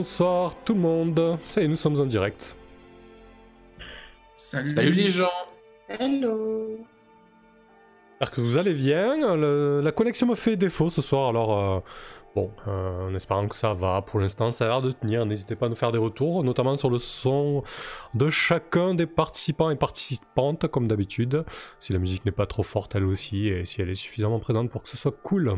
Bonsoir tout le monde. Ça y est, nous sommes en direct. Salut. Salut les gens. Hello. J'espère que vous allez bien. Le- la connexion me fait défaut ce soir, alors euh, bon, euh, en espérant que ça va. Pour l'instant, ça a l'air de tenir. N'hésitez pas à nous faire des retours, notamment sur le son de chacun des participants et participantes, comme d'habitude. Si la musique n'est pas trop forte, elle aussi, et si elle est suffisamment présente pour que ce soit cool.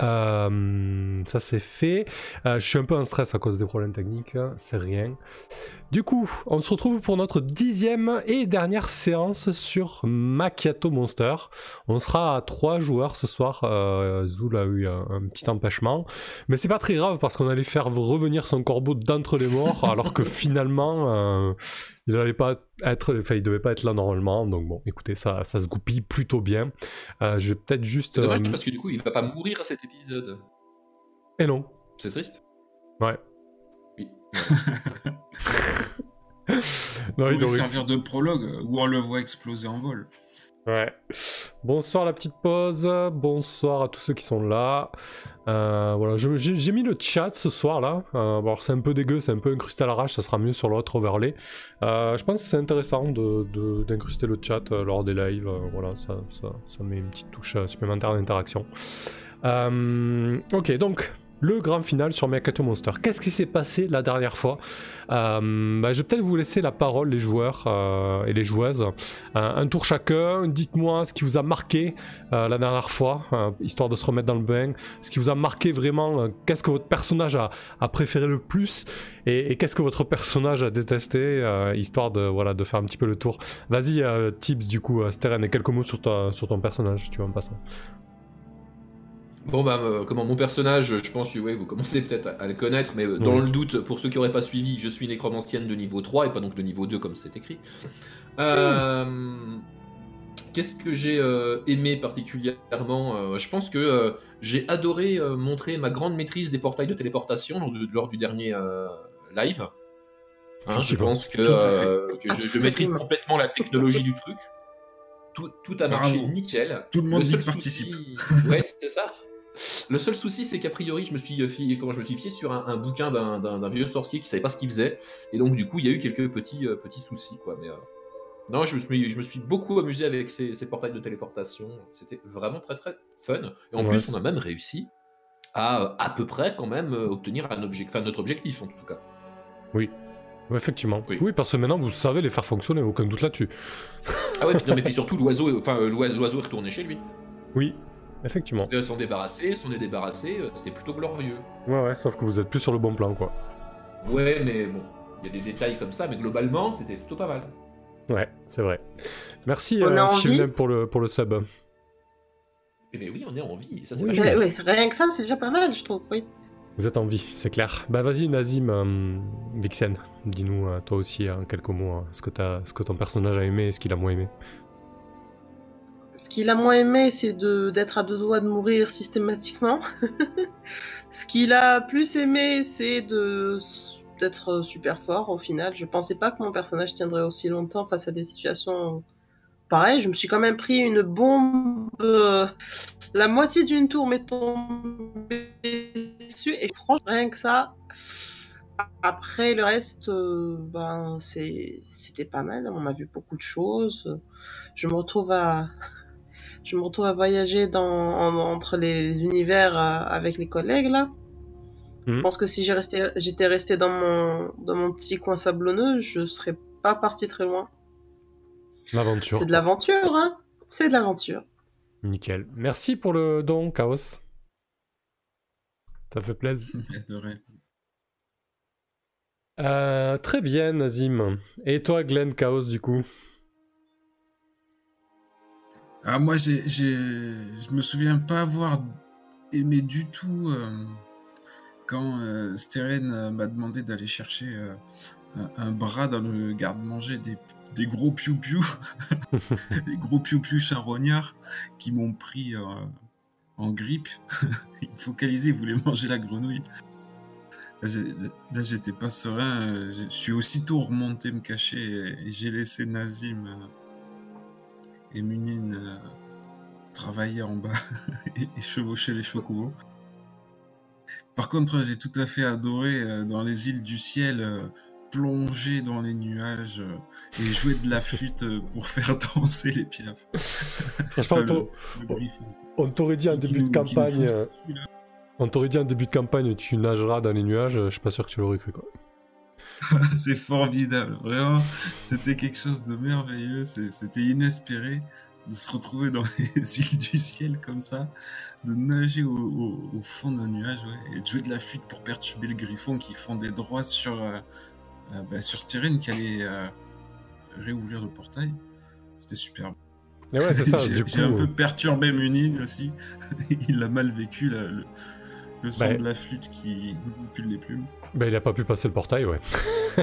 Euh, ça c'est fait. Euh, je suis un peu en stress à cause des problèmes techniques, c'est rien. Du coup, on se retrouve pour notre dixième et dernière séance sur Macchiato Monster. On sera à trois joueurs ce soir. Euh, Zul a eu un, un petit empêchement, mais c'est pas très grave parce qu'on allait faire revenir son corbeau d'entre les morts, alors que finalement, euh, il allait pas être, enfin, il devait pas être là normalement. Donc bon, écoutez, ça, ça se goupille plutôt bien. Euh, je vais peut-être juste. C'est dommage euh, parce que du coup, il va pas mourir à cet épisode. Et non. C'est triste. Ouais. Oui. non, il aurait- servir de prologue euh, où on le voit exploser en vol. Ouais. Bonsoir la petite pause, bonsoir à tous ceux qui sont là. Euh, voilà, j'ai mis le chat ce soir là. Euh, alors c'est un peu dégueu, c'est un peu incrusté à l'arrache, ça sera mieux sur l'autre overlay. Euh, je pense que c'est intéressant de- de- d'incruster le chat euh, lors des lives. voilà, ça, ça, met une petite touche supplémentaire d'interaction. Ok, donc le grand final sur Mercato Monster. Qu'est-ce qui s'est passé la dernière fois? Euh, bah, Je vais peut-être vous laisser la parole, les joueurs euh, et les joueuses. Euh, un tour chacun, dites-moi ce qui vous a marqué euh, la dernière fois, histoire de se remettre dans le bain. Ce qui vous a marqué vraiment, qu'est-ce que votre personnage a, préféré le plus? Et, qu'est-ce que votre personnage a détesté, histoire de, voilà, de faire un petit peu le tour. Vas-y, Tips, du coup, Steren, et quelques mots sur, sur ton personnage, tu vois, en passant. Bon bah euh, comment mon personnage, je pense que ouais, vous commencez peut-être à, à le connaître, mais euh, dans Oui. le doute, pour ceux qui n'auraient pas suivi, je suis nécromancienne de niveau 3 et pas donc de niveau 2 comme c'est écrit. Euh, Qu'est-ce que j'ai euh, aimé particulièrement Euh, Je pense que euh, j'ai adoré euh, montrer ma grande maîtrise des portails de téléportation lors, de- lors du dernier euh, live. Hein, je pense que, euh, je, je maîtrise complètement la technologie du truc. Tout, tout a marché Bravo. nickel. Tout le monde y seul participe. souci- Ouais, c'est ça. Le seul souci, c'est qu'a priori, je me suis fié, comment je me suis fié sur un, un bouquin d'un- vieux sorcier qui savait pas ce qu'il faisait, et donc du coup, il y a eu quelques petits euh, petits soucis, quoi. Mais euh, non, je me suis je me suis beaucoup amusé avec ces, ces portails de téléportation. C'était vraiment très très fun. Et en Ouais, plus, on a même réussi à euh, à peu près quand même euh, obtenir un objectif, enfin notre objectif en tout cas. Oui. Effectivement. Oui. Oui. parce que maintenant vous savez les faire fonctionner, aucun doute là-dessus. Ah ouais, non, mais puis surtout l'oiseau, enfin euh, l'oi- l'oiseau est retourné chez lui. Oui, effectivement. Euh, S'en débarrasser, s'en est débarrassé, euh, c'était plutôt glorieux. Ouais, ouais, sauf que vous êtes plus sur le bon plan, quoi. Ouais, mais bon, il y a des détails comme ça, mais globalement, c'était plutôt pas mal. Ouais, c'est vrai. Merci, euh, Shivnem, pour le, pour le sub. Eh bien oui, on est en vie, ça c'est Oui. Ouais, rien que ça, c'est déjà pas mal, je trouve. Oui. Vous êtes en vie, c'est clair. Bah vas-y, Nazim, euh, Vixen, dis-nous euh, toi aussi en quelques mots hein, ce, que t'as- ce que ton personnage a aimé et ce qu'il a moins aimé. Qu'il a moins aimé, c'est d'être à deux doigts de mourir systématiquement. Ce qu'il a plus aimé, c'est d'être super fort au final. Je pensais pas que mon personnage tiendrait aussi longtemps face à des situations pareilles. Je me suis quand même pris une bombe. euh, la moitié d'une tour m'est tombée dessus et franchement, rien que ça. Après le reste, euh, ben c'était pas mal. On a vu beaucoup de choses. Je me retrouve à je me retrouve à voyager dans, en- entre les univers euh, avec les collègues là. Mhm. Je pense que si j'étais resté dans mon, dans mon petit coin sablonneux, je serais pas parti très loin. L'aventure. C'est de l'aventure, hein C'est de l'aventure. Nickel. Merci pour le don, Chaos. Ça fait plaisir. Euh, très bien, Nazim. Et toi, Glenn Chaos, du coup? Ah, moi, j'ai, j'ai... je me souviens pas avoir aimé du tout euh, quand euh, Steren euh, m'a demandé d'aller chercher euh, un, bras dans le garde-manger des, des gros piou-piou, des gros piou-piou charognards qui m'ont pris en grippe. Ils me focalisaient, ils voulaient manger la grenouille. Là, j'étais pas serein. Je suis aussitôt remonté me cacher et, j'ai laissé Nazim et Munine euh, travailler en bas et, et chevaucher les chocobos. Par contre, j'ai tout à fait adoré euh, dans les îles du ciel euh, plonger dans les nuages euh, et jouer de la flûte pour faire danser les piafs. Franchement, Enfin, on t'aurait dit en début de nous- campagne, on t'aurait dit en début de campagne, tu nageras dans les nuages. Je suis pas sûr que tu l'aurais cru quoi. C'est formidable, vraiment. C'était quelque chose de merveilleux. C'était inespéré de se retrouver dans les îles du ciel comme ça, de nager au, au- au fond d'un nuage ouais, et de jouer de la flûte pour perturber le griffon qui fondait droit sur, euh, euh, bah, sur Styrène qui allait euh, réouvrir le portail. C'était superbe. Ouais. J'ai un peu euh, perturbé Munine aussi. Il l'a mal vécu, là, le, le son Bah, de la flûte qui manipule les plumes. Ben, il a pas pu passer le portail, ouais.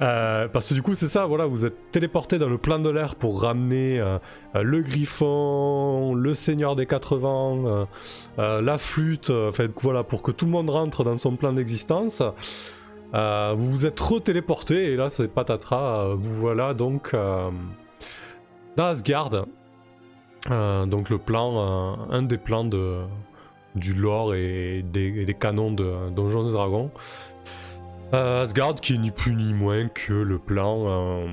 Euh, parce que du coup, c'est ça, voilà, vous êtes téléporté dans le plan de l'air pour ramener euh, euh, le griffon, le seigneur des quatre vents, euh, la flûte, enfin voilà, pour que tout le monde rentre dans son plan d'existence. Vous vous êtes re-téléporté et là, c'est patatras, vous voilà donc dans Asgard. Donc le plan, un des plans de, du lore et des, canons de Donjons et Dragons. Euh, Asgard qui est ni plus ni moins que le plan euh,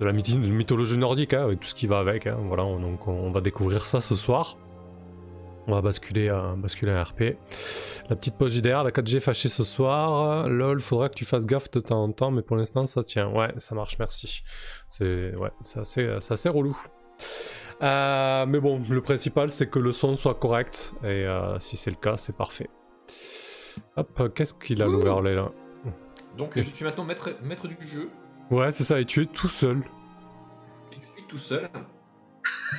de la mythologie nordique, hein, avec tout ce qui va avec. hein. Voilà, on- donc on va découvrir ça ce soir. On va basculer, à basculer à RP. La petite pause JDR, la 4G fâchée ce soir. LOL, faudra que tu fasses gaffe de temps en temps, mais pour l'instant ça tient. Ouais, ça marche, merci. C'est ouais, assez, assez relou. Euh, mais bon, le principal c'est que le son soit correct, et euh, si c'est le cas, c'est parfait. Hop, qu'est-ce qu'il a l'overlay là Donc je suis maintenant maître, maître du jeu. Ouais, c'est ça, et tu es tout seul. Et je suis tout seul.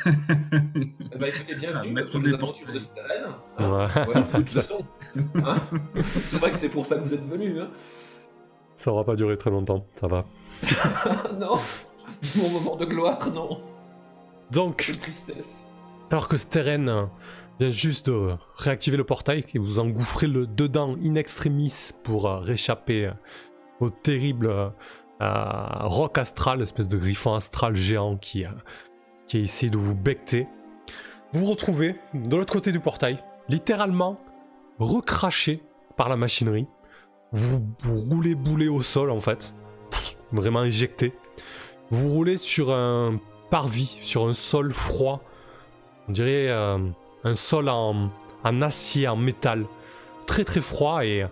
Ben, écoutez, bienvenue maître des aventures de portails. Staren. Ouais. Voilà, de toute façon. Hein c'est vrai que c'est pour ça que vous êtes venus. Hein Ça aura pas duré très longtemps, ça va. non Mon moment de gloire, non. Donc, Quelle tristesse. alors que Steren vient juste de réactiver le portail et vous engouffrez le dedans in extremis pour euh, réchapper euh, au terrible euh, roc astral, espèce de griffon astral géant qui, euh, qui a essayé de vous becter. Vous vous retrouvez de l'autre côté du portail, littéralement recraché par la machinerie. Vous, vous roulez boulet au sol en fait, vraiment éjecté. Vous roulez sur un parvis, sur un sol froid. On dirait euh, un sol en, acier, en métal. Très très froid et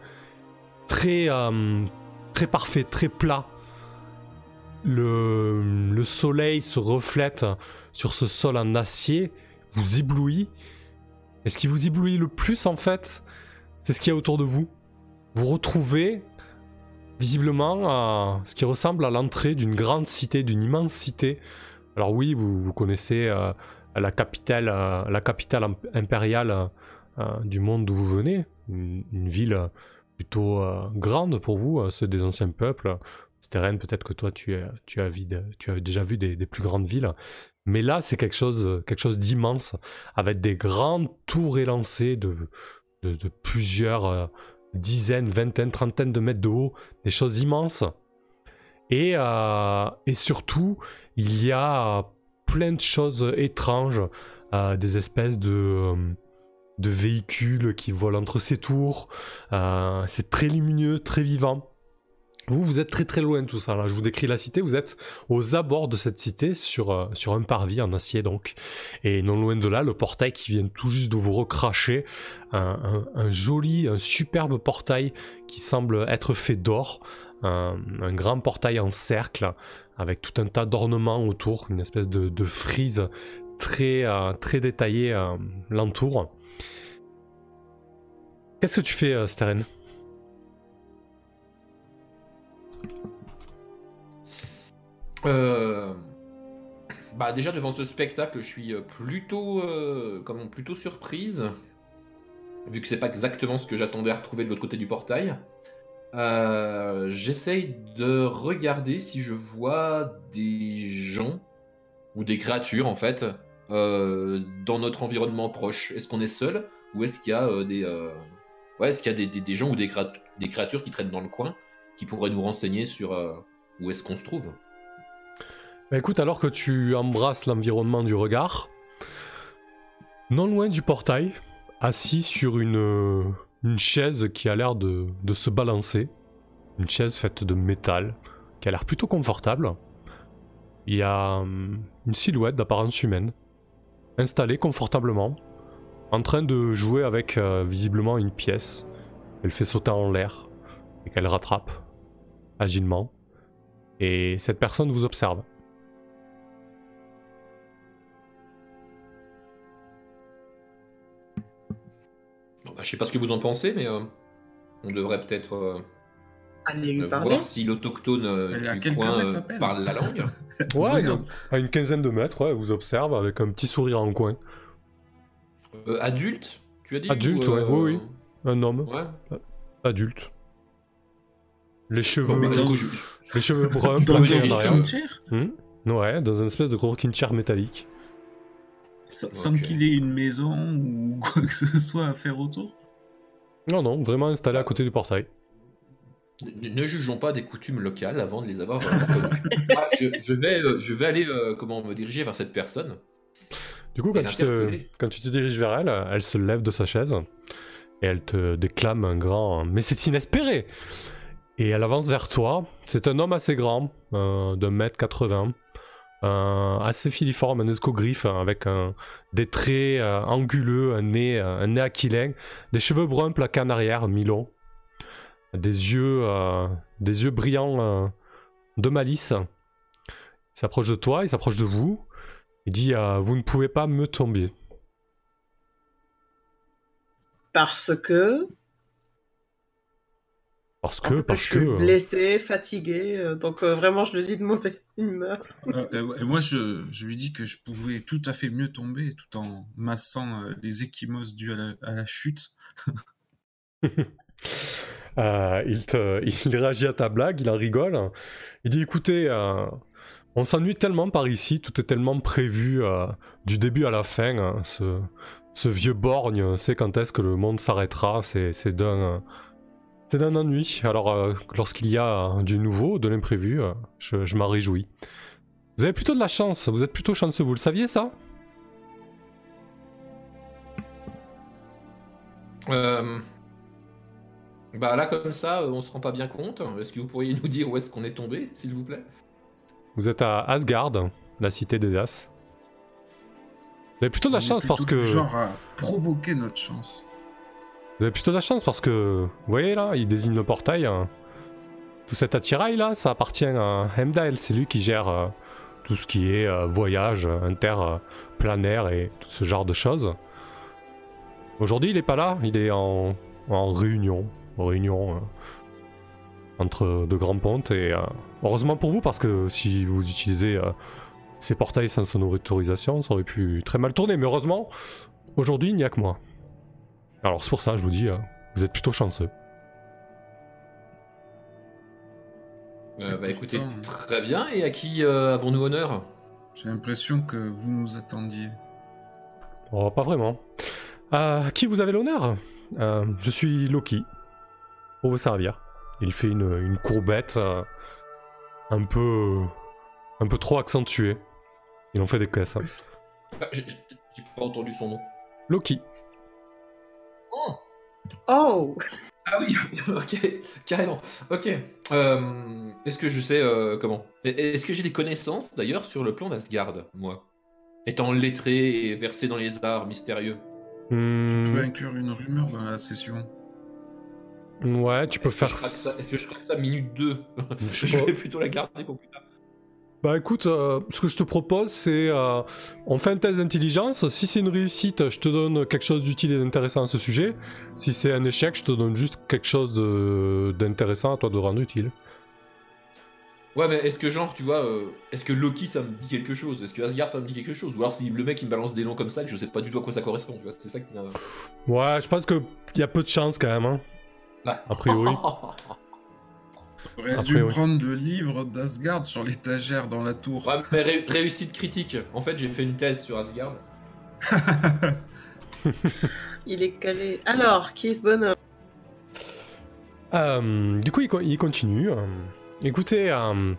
très, euh, très parfait, très plat. Le, le soleil se reflète sur ce sol en acier, vous éblouit. Et ce qui vous éblouit le plus en fait, c'est ce qu'il y a autour de vous. Vous retrouvez visiblement euh, ce qui ressemble à l'entrée d'une grande cité, d'une immense cité. Alors oui, vous, connaissez euh, la capitale, euh, la capitale imp- impériale euh, du monde d'où vous venez, une, ville plutôt grande pour vous, ceux des anciens peuples. Steren, peut-être que toi tu, es- tu, as, tu as déjà vu des, plus grandes villes. Mais là, c'est quelque chose, quelque chose d'immense, avec des grandes tours élancées de, plusieurs dizaines, vingtaines, trentaines de mètres de haut, des choses immenses. Et, et surtout, il y a plein de choses étranges, euh, des espèces de, euh, de véhicules qui volent entre ces tours. Euh, c'est très lumineux, très vivant. Vous, vous êtes très très loin de tout ça. Là. Je vous décris la cité. Vous êtes aux abords de cette cité sur, un parvis en acier donc. Et non loin de là, le portail qui vient tout juste de vous recracher. Un joli, un superbe portail qui semble être fait d'or. Un, grand portail en cercle avec tout un tas d'ornements autour, une espèce de, frise très, euh, très détaillée euh, l'entoure. Qu'est-ce que tu fais, euh, Steren Euh, Bah déjà devant ce spectacle, je suis plutôt, comment, plutôt surprise, vu que c'est pas exactement ce que j'attendais à retrouver de l'autre côté du portail. Euh, J'essaye de regarder si je vois des gens ou des créatures en fait euh, dans notre environnement proche. Est-ce qu'on est seul ou est-ce qu'il y a euh, des, ouais, est-ce qu'il y a des, des- gens ou des, des créatures qui traînent dans le coin qui pourraient nous renseigner sur où est-ce qu'on se trouve? Bah écoute, alors que tu embrasses l'environnement du regard, non loin du portail, assis sur une, une chaise qui a l'air de, de se balancer. Une chaise faite de métal, qui a l'air plutôt confortable. Il y a hum, une silhouette d'apparence humaine, installée confortablement, en train de jouer avec euh, visiblement une pièce. Elle fait sauter en l'air et qu'elle rattrape agilement. Et cette personne vous observe. Bah, je sais pas ce que vous en pensez, mais euh, on devrait peut-être euh, Allez lui euh, parler. voir si l'autochtone euh, Elle est à du quelques coin mètres euh, à peine. parle la langue. Ouais, Regarde. à une quinzaine de mètres, ouais, elle vous observe avec un petit sourire en coin. Euh, adulte, tu as dit Adulte, ou, ouais, oui, oui. Un homme, Ouais. adulte. Les Bon, cheveux, bah, du coup, je- les cheveux bruns, Dans un en arrière. rocking chair Hmm? Ouais, dans une espèce de gros rocking chair métallique. Sans, qu'il ait une maison ou quoi que ce soit à faire autour Non, non, vraiment installé à côté du portail. Ne, ne jugeons pas des coutumes locales avant de les avoir. Ah, je, je vais, euh, je vais aller euh, comment me diriger vers cette personne. Du coup, quand tu, te, quand tu te diriges vers elle, elle se lève de sa chaise et elle te déclame un grand Mais c'est inespéré Et elle avance vers toi. C'est un homme assez grand, euh, d'un mètre 80, euh, assez filiforme, un escogriffe avec un, des traits euh, anguleux, un nez, euh, un nez aquilin, des cheveux bruns plaqués en arrière, mi-longs, des yeux, euh, des yeux brillants euh, de malice. Il s'approche de toi, il s'approche de vous. Il dit euh, Vous ne pouvez pas me tomber. Parce que. Parce que, parce je que. suis euh, blessé, fatigué, euh, donc euh, vraiment je le dis de mauvaise humeur. Euh, et moi, je, je lui dis que je pouvais tout à fait mieux tomber tout en massant euh, les échymoses dues à la, à la chute. euh, il, te, il réagit à ta blague, il en rigole. Il dit Écoutez, euh, on s'ennuie tellement par ici, tout est tellement prévu euh, du début à la fin. hein, ce, ce vieux borgne sait quand est-ce que le monde s'arrêtera. C'est c'est d'un. C'est d'un ennui. Alors, euh, lorsqu'il y a euh, du nouveau, de l'imprévu, euh, je, je m'en réjouis. Vous avez plutôt de la chance, vous êtes plutôt chanceux, vous le saviez ça? Euh, Bah là, comme ça, euh, on se rend pas bien compte. Est-ce que vous pourriez nous dire où est-ce qu'on est tombé, s'il vous plaît? Vous êtes à Asgard, la cité des As. Vous avez plutôt de la On est chance parce que. Genre à provoquer notre chance. Vous avez plutôt de la chance parce que. Vous voyez là, il désigne le portail. hein. Tout cet attirail là, ça appartient à Heimdall. C'est lui qui gère euh, tout ce qui est euh, voyage euh, interplanéaire et tout ce genre de choses. Aujourd'hui, il est pas là, il est en, en réunion. Réunion euh, entre de grands pontes et. euh, heureusement pour vous parce que si vous utilisez euh, ces portails sans son autorisation, ça aurait pu très mal tourner. Mais heureusement, aujourd'hui, il n'y a que moi. Alors c'est pour ça, je vous dis, euh, vous êtes plutôt chanceux. Euh, Et Bah écoutez, pourtant- très bien. Et à qui euh, avons-nous honneur? J'ai l'impression que vous nous attendiez. Oh, pas vraiment. Euh, à qui vous avez l'honneur? Euh, Je suis Loki. Pour vous servir. Il fait une, une courbette euh, un peu. un peu trop accentuée. Il en fait des caisses. hein. Ah, j'ai pas entendu son nom. Loki. Oh Oh Ah oui, ok, carrément. Ok. Euh, Est-ce que je sais euh, comment? Est-ce que j'ai des connaissances d'ailleurs sur le plan d'Asgard, moi? Étant lettré et versé dans les arts mystérieux. Hmm, Tu peux inclure une rumeur dans la session. ouais, tu peux Est-ce que faire. je craque ça- Est-ce que je craque ça minute 2 Je Je sais pas. vais plutôt la garder pour plus tard. Bah écoute, euh, ce que je te propose, c'est euh, on fait un test d'intelligence. Si c'est une réussite, je te donne quelque chose d'utile et d'intéressant à ce sujet. Si c'est un échec, je te donne juste quelque chose d'intéressant à toi de rendre utile. Ouais, mais est-ce que genre, tu vois, euh, est-ce que Loki ça me dit quelque chose? Est-ce que Asgard ça me dit quelque chose? Ou alors si le mec il me balance des noms comme ça, que je sais pas du tout à quoi ça correspond, tu vois, c'est ça qui. Ouais, je pense qu'il y a peu de chance quand même. Hein. Ouais. A priori. J'aurais Après, dû oui. prendre le livre d'Asgard sur l'étagère dans la tour. Ouais, mais ré- réussite critique. En fait, j'ai fait une thèse sur Asgard. Il est calé. Alors, qui est ce bonhomme? Euh, du coup, il, co- il continue. euh, écoutez, euh,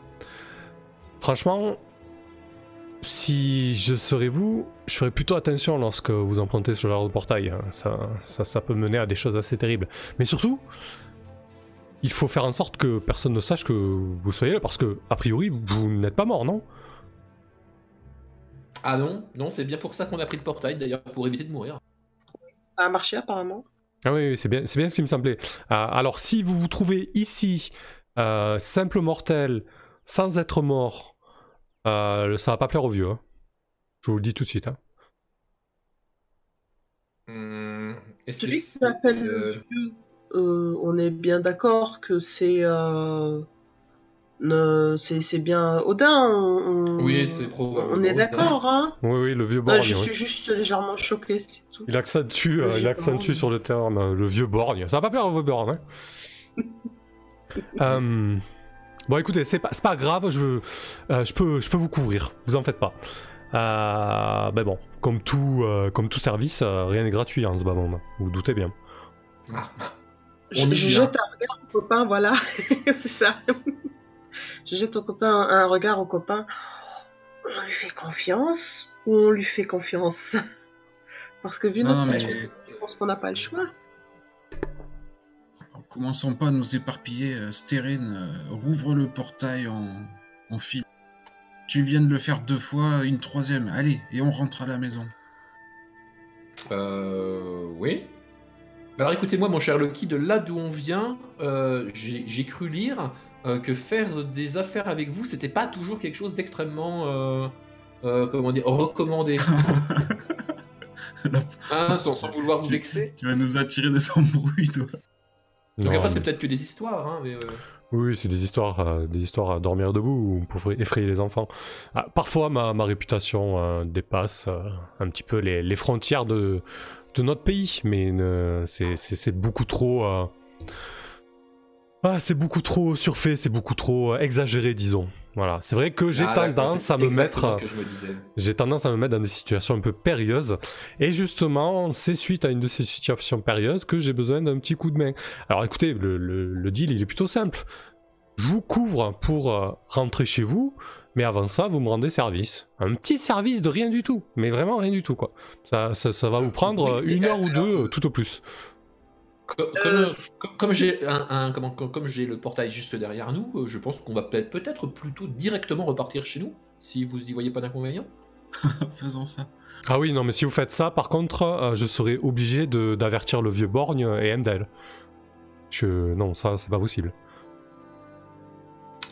franchement, si je serais vous, je ferais plutôt attention lorsque vous empruntez ce genre de portail. hein. Ça, ça, ça peut mener à des choses assez terribles. Mais surtout, il faut faire en sorte que personne ne sache que vous soyez là, parce que, a priori, vous n'êtes pas mort, non? Ah non, non, c'est bien pour ça qu'on a pris le portail, d'ailleurs, pour éviter de mourir. Ça a marché apparemment. Ah oui, oui, c'est bien, c'est bien ce qui me semblait. Euh, alors, si vous vous trouvez ici, euh, simple mortel, sans être mort, euh, ça va pas plaire aux vieux. hein. Je vous le dis tout de suite. hein. Hum, Est-ce que Celui qui c'est, s'appelle euh, on est bien d'accord que c'est. euh, ne- c'est bien Odin. On, on- Oui, c'est probablement On est d'accord, hein Oui, oui, le vieux Euh, borgne. Je suis juste légèrement choqué, c'est tout. Il accentue, euh, il accentue sur le terme le vieux borgne. Ça va pas plaire au vieux borgne. Hein Euh, Bon, écoutez, c'est pas, grave, je, euh, je, peux, je peux vous couvrir, vous en faites pas. Euh, ben bon, comme tout, euh, comme tout service, euh, rien n'est gratuit en ce bas monde, vous vous doutez bien. Ah, Je, jette un regard au copain, voilà. c'est ça. je jette au copain un, un regard au copain. On lui fait confiance ou on lui fait confiance? Parce que vu Non, notre mais- situation, je pense qu'on n'a pas le choix. Commençons pas à nous éparpiller. euh, Stérine, euh, rouvre le portail en, en fil. Tu viens de le faire deux fois, une troisième. Allez, et on rentre à la maison. Euh, oui. Alors écoutez-moi, mon cher Loki, de là d'où on vient, euh, j'ai cru lire euh, que faire des affaires avec vous, c'était pas toujours quelque chose d'extrêmement, euh, euh, comment dire, recommandé. Hein, sans, sans vouloir vous vexer. tu vas nous attirer des embrouilles, toi. Donc Non, après, c'est peut-être que des histoires, hein, mais. euh, Oui, c'est des histoires, euh, des histoires à dormir debout ou pour effrayer les enfants. Ah, parfois, ma, ma réputation euh, dépasse euh, un petit peu les, les frontières de, de notre pays, mais euh, c'est- beaucoup trop. euh, Ah, c'est beaucoup trop surfait, c'est beaucoup trop euh, exagéré, disons. Voilà, c'est vrai que j'ai ah, tendance à me mettre. me. J'ai tendance à me mettre dans des situations un peu périlleuses. Et justement, c'est suite à une de ces situations périlleuses que j'ai besoin d'un petit coup de main. Alors écoutez, le, le- le deal, il est plutôt simple. Je vous couvre pour euh, rentrer chez vous, mais avant ça, vous me rendez service. Un petit service de rien du tout, mais vraiment rien du tout, quoi. Ça, ça, ça va vous prendre euh, une heure ou deux, euh, tout au plus. Euh, Comme, j'ai un, un- comment- comme, comme j'ai le portail juste derrière nous, je pense qu'on va peut-être peut-être plutôt directement repartir chez nous, si vous y voyez pas d'inconvénient. Faisons ça. Ah oui, non, mais si vous faites ça, par contre, euh, je serai obligé de- d'avertir le vieux Borgne et Endel. Je... Non, ça, c'est pas possible.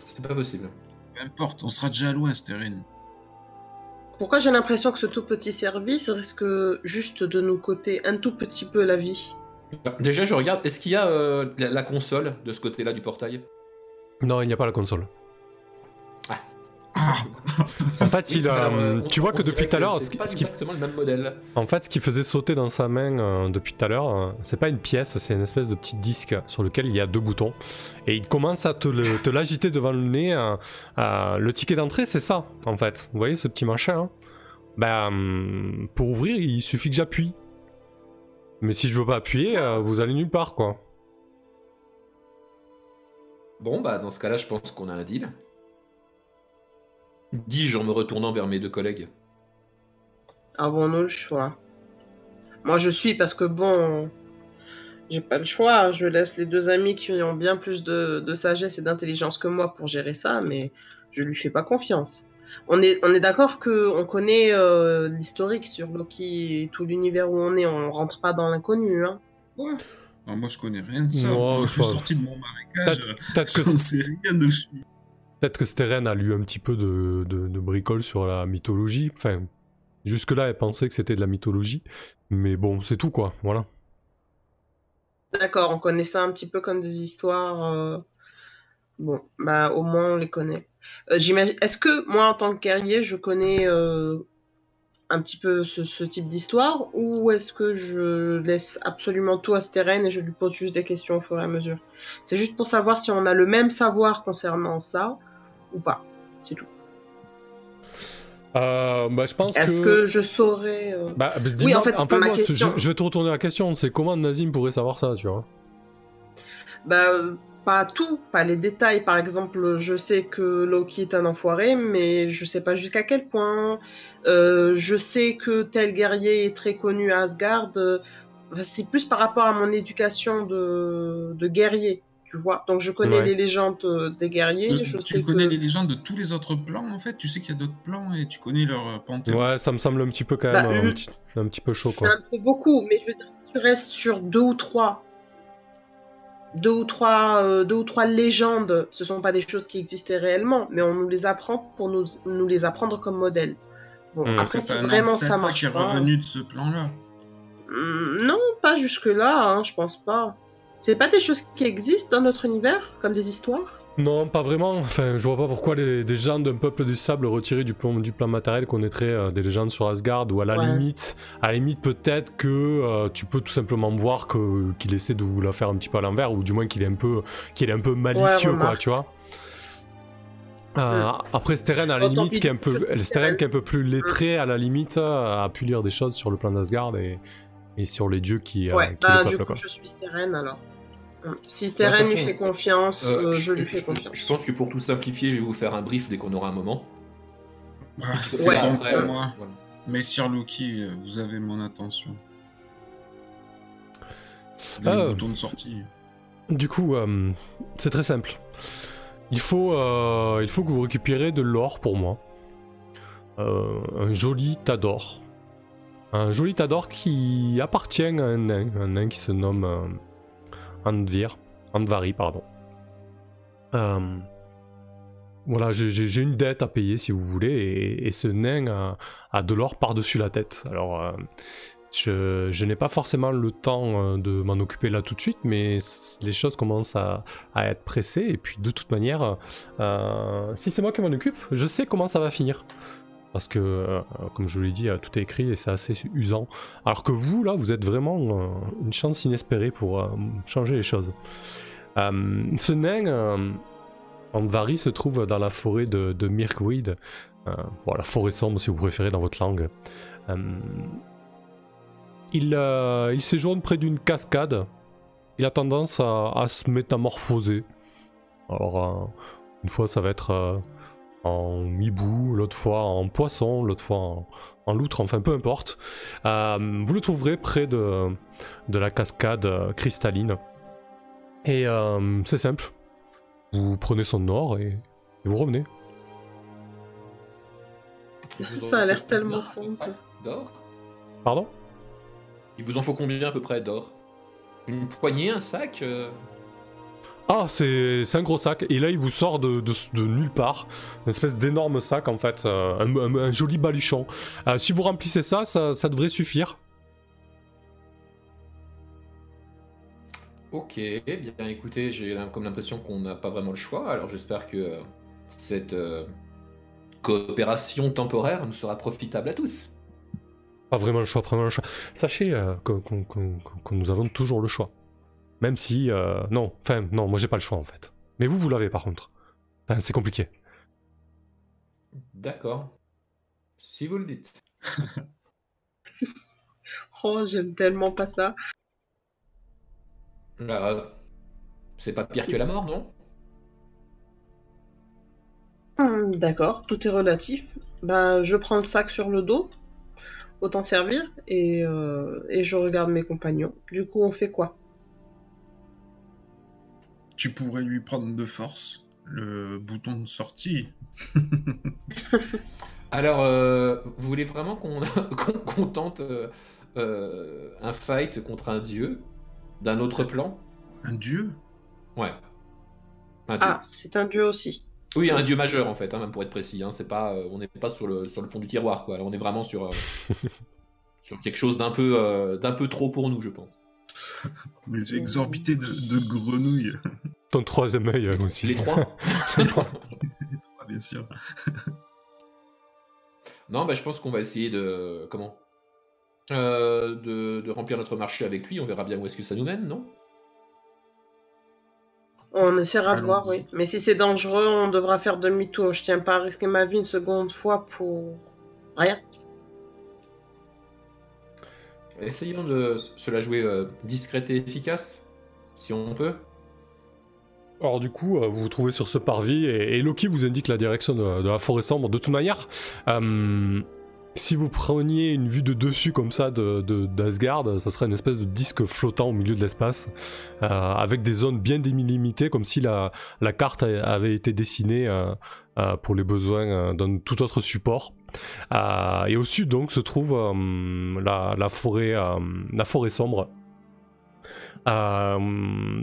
C'est pas possible. Peu importe, on sera déjà loin, Stérine. Pourquoi j'ai l'impression que ce tout petit service risque juste de nous coter un tout petit peu la vie Alors, Déjà, je regarde, est-ce qu'il y a euh, la, la console de ce côté-là du portail? Non, il n'y a pas la console. En fait, Oui, il a, alors, euh, tu vois on que depuis tout à l'heure, ce c'est qui, pas ce qui- exactement le même modèle. en fait, ce qui faisait sauter dans sa main euh, depuis tout à l'heure, euh, c'est pas une pièce, c'est une espèce de petit disque sur lequel il y a deux boutons. Et il commence à te l'agiter devant le nez. euh, euh, le ticket d'entrée, c'est ça, en fait. Vous voyez ce petit machin hein? Ben, hum, pour ouvrir, il suffit que j'appuie. Mais si je veux pas appuyer, euh, vous allez nulle part, quoi. Bon, bah dans ce cas-là, je pense qu'on a un deal. Dis-je en me retournant vers mes deux collègues. Avons-nous le choix? Moi, je suis parce que bon, j'ai pas le choix. Je laisse les deux amis qui ont bien plus de, de sagesse et d'intelligence que moi pour gérer ça, mais je lui fais pas confiance. On est, on est d'accord que on connaît euh, l'historique sur Loki et tout l'univers où on est. On rentre pas dans l'inconnu, hein. ouais. Moi, je connais rien de ça. Moi, je je suis sorti de mon marécage. que, sais rien dessus. Peut-être que Steren a lu un petit peu de, de, bricole sur la mythologie. Enfin, jusque-là, elle pensait que c'était de la mythologie. Mais bon, c'est tout, quoi. Voilà. D'accord, on connaît ça un petit peu comme des histoires. euh, Bon, bah au moins on les connaît. Euh. Est-ce que moi, en tant que guerrier, je connais euh, un petit peu ce, ce type d'histoire, ou est-ce que je laisse absolument tout à Steren et je lui pose juste des questions au fur et à mesure? C'est juste pour savoir si on a le même savoir concernant ça ou pas. C'est tout. Euh, bah, je pense Est-ce que je saurais euh, Bah, bah, dis-moi- en fait, ma moi, question- je, je vais te retourner la question. C'est comment Nazim pourrait savoir ça, tu vois? Bah, euh, pas tout, pas les détails. Par exemple, je sais que Loki est un enfoiré, mais je sais pas jusqu'à quel point. Euh, je sais que tel guerrier est très connu à Asgard. C'est plus par rapport à mon éducation de, de guerrier, tu vois. Donc je connais Ouais. les légendes euh, des guerriers. Je tu sais connais que... les légendes de tous les autres plans en fait? Tu sais qu'il y a d'autres plans et tu connais leur euh, panthéon? Ouais, ça me semble un petit peu quand Bah, même euh, un, petit, un petit peu chaud C'est un peu beaucoup, mais je veux dire, si tu restes sur deux ou trois, deux ou trois, euh, deux ou trois légendes, ce sont pas des choses qui existaient réellement, mais on nous les apprend pour nous, nous les apprendre comme modèle. Bon. Parce après, que si vraiment ça ancêtre qui marche est pas, revenu de ce plan-là. Hmm, non, pas jusque là, hein, je pense pas. C'est pas des choses qui existent dans notre univers, comme des histoires? Non, pas vraiment. Enfin, je vois pas pourquoi les, des gens d'un peuple du sable retirés du plan, du plan matériel connaîtraient euh, des légendes sur Asgard ou à la Ouais. limite, à la limite peut-être que euh, tu peux tout simplement voir que qu'il essaie de vous la faire un petit peu à l'envers ou du moins qu'il est un peu qu'il est un peu malicieux quoi, tu vois. Euh, Après Steren à la Autant limite qui est un peu Steren. Qui est un peu plus lettré à la limite a pu lire des choses sur le plan d'Asgard et, et sur les dieux qui, euh, ouais, qui bah le du peuplent coup, quoi. je suis Steren alors. Hmm. Si Steren toute lui fait confiance, Euh, euh, je lui fais confiance. Je pense que pour tout simplifier, je vais vous faire un brief dès qu'on aura un moment. Ah, c'est Ouais. bon Après, pour euh, moi. voilà. Mais Sir Loki, euh, vous avez mon attention. Vous avez Ah. le bouton de sortie. Du coup, euh, c'est très simple. Il faut, euh, il faut que vous récupérez de l'or pour moi. Euh, un joli tas d'or. Un joli tas d'or qui appartient à un nain, un nain qui se nomme euh, Andvir. Andvari, pardon. Euh, voilà, j'ai- une dette à payer si vous voulez, et, ce nain a, de l'or par-dessus la tête. Alors, euh, je, n'ai pas forcément le temps euh, de m'en occuper là tout de suite, mais les choses commencent à, être pressées, et puis de toute manière, si c'est moi qui m'en occupe, je sais comment ça va finir. Parce que, euh, comme je vous l'ai dit, euh, tout est écrit et c'est assez usant. Alors que vous, là, vous êtes vraiment euh, une chance inespérée pour changer les choses. Ce nain, euh, Andvari, se trouve dans la forêt de, de Mirkweed. Bon, la forêt sombre, si vous préférez, dans votre langue. Il, séjourne près d'une cascade. Il a tendance à, se métamorphoser. Alors, une fois, ça va être en hibou, l'autre fois en poisson, l'autre fois en, en loutre, enfin peu importe. Euh, vous le trouverez près de, de la cascade cristalline. Et euh, c'est simple. Vous prenez son or et, et vous revenez. Ça a l'air tellement près, D'or? Pardon? Il vous en faut combien à peu près d'or? Une poignée, un sac euh? Ah, c'est un gros sac. Et là, il vous sort de, de- de nulle part une espèce d'énorme sac, en fait. euh, un, un- un joli baluchon. Euh, si vous remplissez ça, ça, ça devrait suffire. Ok, bien écoutez, j'ai comme l'impression qu'on n'a pas vraiment le choix, alors j'espère que euh, cette euh, coopération temporaire nous sera profitable à tous. Pas vraiment le choix, pas vraiment le choix. Sachez euh, que nous avons toujours le choix. Même si... euh, non, enfin, non, moi j'ai pas le choix, en fait. Mais vous, vous l'avez, par contre. Enfin, c'est compliqué. D'accord. Si vous le dites. Oh, j'aime tellement pas ça. Euh, c'est pas pire que la mort, non? Hmm, D'accord, tout est relatif. Ben, je prends le sac sur le dos, autant servir, et, euh, et je regarde mes compagnons. Du coup, on fait quoi? Tu pourrais lui prendre de force le bouton de sortie. Alors, euh, vous voulez vraiment qu'on qu'on- qu'on tente euh, euh, un fight contre un dieu d'un autre plan? Un dieu? Ouais. Un dieu. Ah, c'est un dieu aussi. Oui, un dieu majeur en fait, hein, même pour être précis. hein, c'est pas, euh, on n'est pas sur le, sur le fond du tiroir, quoi. On est vraiment sur, euh, sur quelque chose d'un peu, euh, d'un peu trop pour nous, je pense. Mais exorbité de, de grenouilles. Ton troisième œil euh, aussi. Les trois Les trois. Les trois, bien sûr. Non, bah, je pense qu'on va essayer de. Comment? Euh, de, de remplir notre marché avec lui. On verra bien où est-ce que ça nous mène, non? On essaiera de voir, oui. Mais si c'est dangereux, on devra faire demi-tour. Je tiens pas à risquer ma vie une seconde fois pour rien. Essayons de se la jouer euh, discrète et efficace, si on peut. Alors du coup, euh, vous vous trouvez sur ce parvis et, Loki vous indique la direction de, de la forêt sombre. De toute manière, euh, si vous preniez une vue de dessus comme ça de, de- d'Asgard, ça serait une espèce de disque flottant au milieu de l'espace, euh, avec des zones bien délimitées, comme si la, la carte avait été dessinée euh, euh, pour les besoins d'un tout autre support. Et au sud donc se trouve la, la forêt, la forêt sombre. Euh,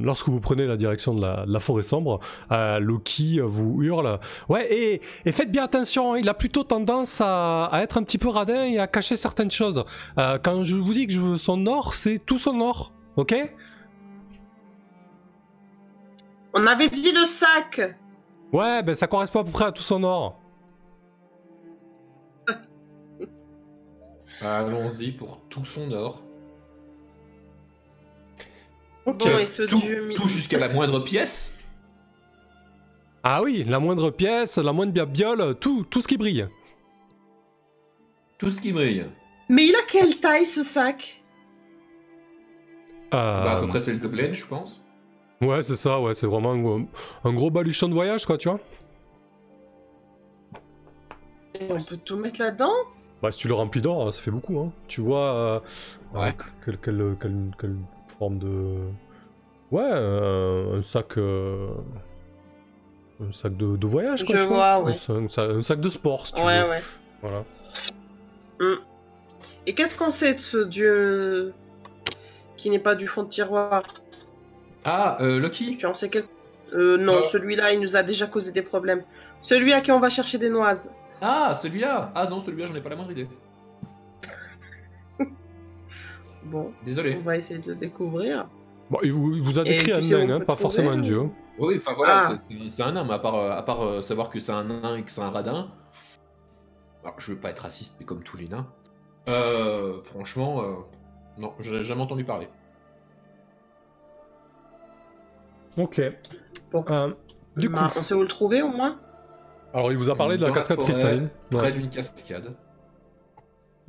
lorsque vous prenez la direction de la, de la forêt sombre, euh, Loki vous hurle Ouais, et, et faites bien attention, hein, il a plutôt tendance à, à être un petit peu radin et à cacher certaines choses. Euh, quand je vous dis que je veux son or, c'est tout son or, ok? On avait dit le sac Ouais, ben ça correspond à peu près à tout son or. Allons-y pour tout son or. Ok. Bon, et ce tout jusqu'à la moindre pièce. Ah oui, la moindre pièce, la moindre biabiole, tout, tout ce qui brille. Tout ce qui brille. Mais il a quelle taille ce sac? Euh, Bah, à peu près celle de Glenn, je pense. Ouais, c'est ça, ouais, c'est vraiment un, gros- un gros baluchon de voyage, quoi, tu vois. Et On peut tout mettre là-dedans? Bah, si tu le remplis d'or, ça fait beaucoup, hein. Tu vois, euh, Ouais. euh, quelle- quelle forme de... Ouais, euh, un sac... euh, Un sac de, de voyage, quoi, Je tu vois, vois. ouais. Un, sa- un sa- un sac de sport, si tu Ouais, veux. ouais. Voilà. Et qu'est-ce qu'on sait de ce dieu qui n'est pas du fond de tiroir? Ah, euh, Loki Tu en sais quel euh, Non, Non. celui-là, il nous a déjà causé des problèmes. Celui à qui on va chercher des noises. Ah, celui-là Ah non, celui-là, j'en ai pas la moindre idée. Bon, Désolé. on va essayer de le découvrir. Bon, il vous, il vous a décrit un nain, hein, pas forcément un dieu. Oui, enfin voilà, Ah. c'est- un nain, mais à part, euh, à part euh, savoir que c'est un nain et que c'est un radin. Alors, je veux pas être raciste, mais comme tous les nains. Euh, franchement, euh, non, j'ai jamais entendu parler. Ok. Bon. Euh, du coup, Bah, on sait où le trouver au moins? Alors il vous a parlé de la cascade cristalline. Près Ouais. d'une cascade.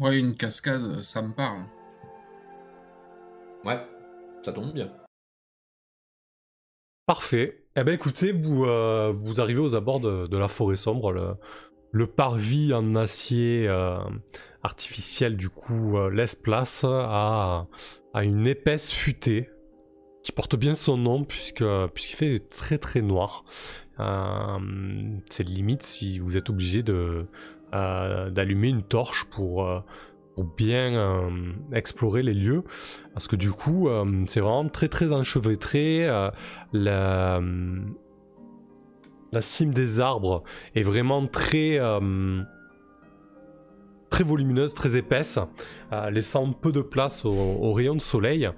Ouais, une cascade, ça me parle. Ouais, ça tombe bien. Parfait. Eh ben écoutez, vous, euh, arrivez aux abords de, la forêt sombre. Le, parvis en acier euh, artificiel, du coup, euh, laisse place à, à une épaisse futaie qui porte bien son nom puisque puisqu'il fait très très noir. C'est limite si vous êtes obligé de d'allumer une torche pour pour bien euh, explorer les lieux. Parce que du coup euh, c'est vraiment très très enchevêtré euh, la, cime des arbres est vraiment très très volumineuse, très épaisse, euh, laissant peu de place aux, rayons de soleil.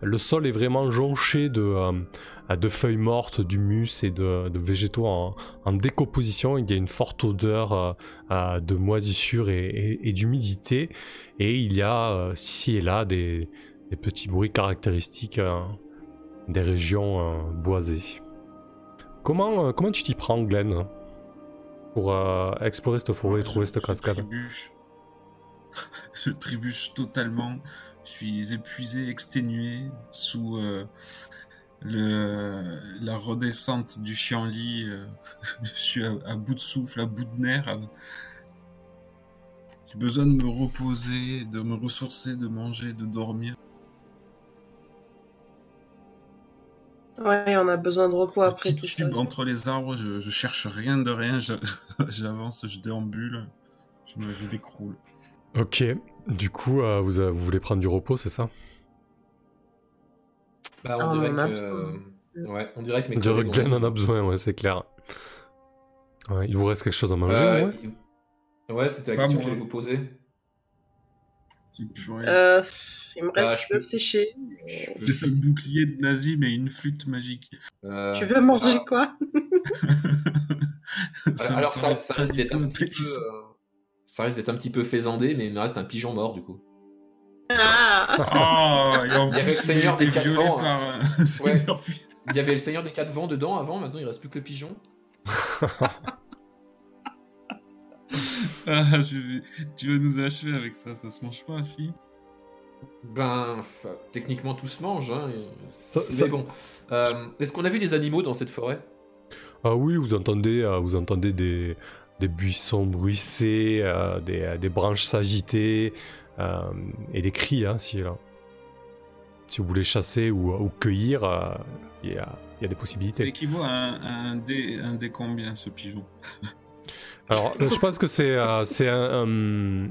Le sol est vraiment jonché de, euh, de feuilles mortes, d'humus et de, de végétaux en, en décomposition. Il y a une forte odeur euh, de moisissure et, et- et d'humidité. Et il y a euh, ci et là des, des petits bruits caractéristiques des régions boisées. Comment, comment tu t'y prends, Glenn, pour euh, explorer cette forêt et trouver cette cascade? trébuche. je trébuche totalement. Je suis épuisé, exténué sous euh, le, la redescente du chienlit. euh, je suis à, à bout de souffle, à bout de nerfs. J'ai besoin de me reposer, de me ressourcer, de manger, de dormir. Ouais, on a besoin de repos après tout ça. titube entre les arbres, je, je cherche rien de rien, j'avance, je déambule, je, m'écroule. Ok, du coup, euh, vous, euh, vous voulez prendre du repos, c'est ça? Bah, Ah, on on dirait que. euh, Ouais, on dirait que mes On dirait que collègues Glenn en a besoin, ouais, c'est clair. Ouais, il vous reste quelque chose à manger, Euh, ouais il- Ouais, c'était la question que j'allais vous poser. Euh, il me reste Bah, je peux- sécher. Je peux- J'ai un bouclier de nazi, mais une flûte magique. Euh, Tu veux manger ah, quoi? Ça Alors, ça, ça tout un petit peu. euh, Ça risque d'être un petit peu faisandé, mais il me reste un pigeon mort du coup. Ah Oh, et en Il y avait le Seigneur des quatre vents, par puissant. Il y avait le Seigneur des Quatre Vents dedans avant, maintenant il reste plus que le pigeon. Ah, je vais- Tu vas nous achever avec ça, ça se mange pas, si Ben, enfin, techniquement, tout se mange. Hein, Ça- ça- bon. Euh, Est-ce qu'on a vu des animaux dans cette forêt? Ah oui, vous entendez, euh, vous entendez des, des buissons bruissés, euh, des, euh, des branches s'agiter euh, et des cris, hein, si, là. si vous voulez chasser ou, ou cueillir, il y, a, il y a des possibilités. équivaut à un, un dé, un dé combien ce pigeon Alors, je pense que c'est c'est un, un,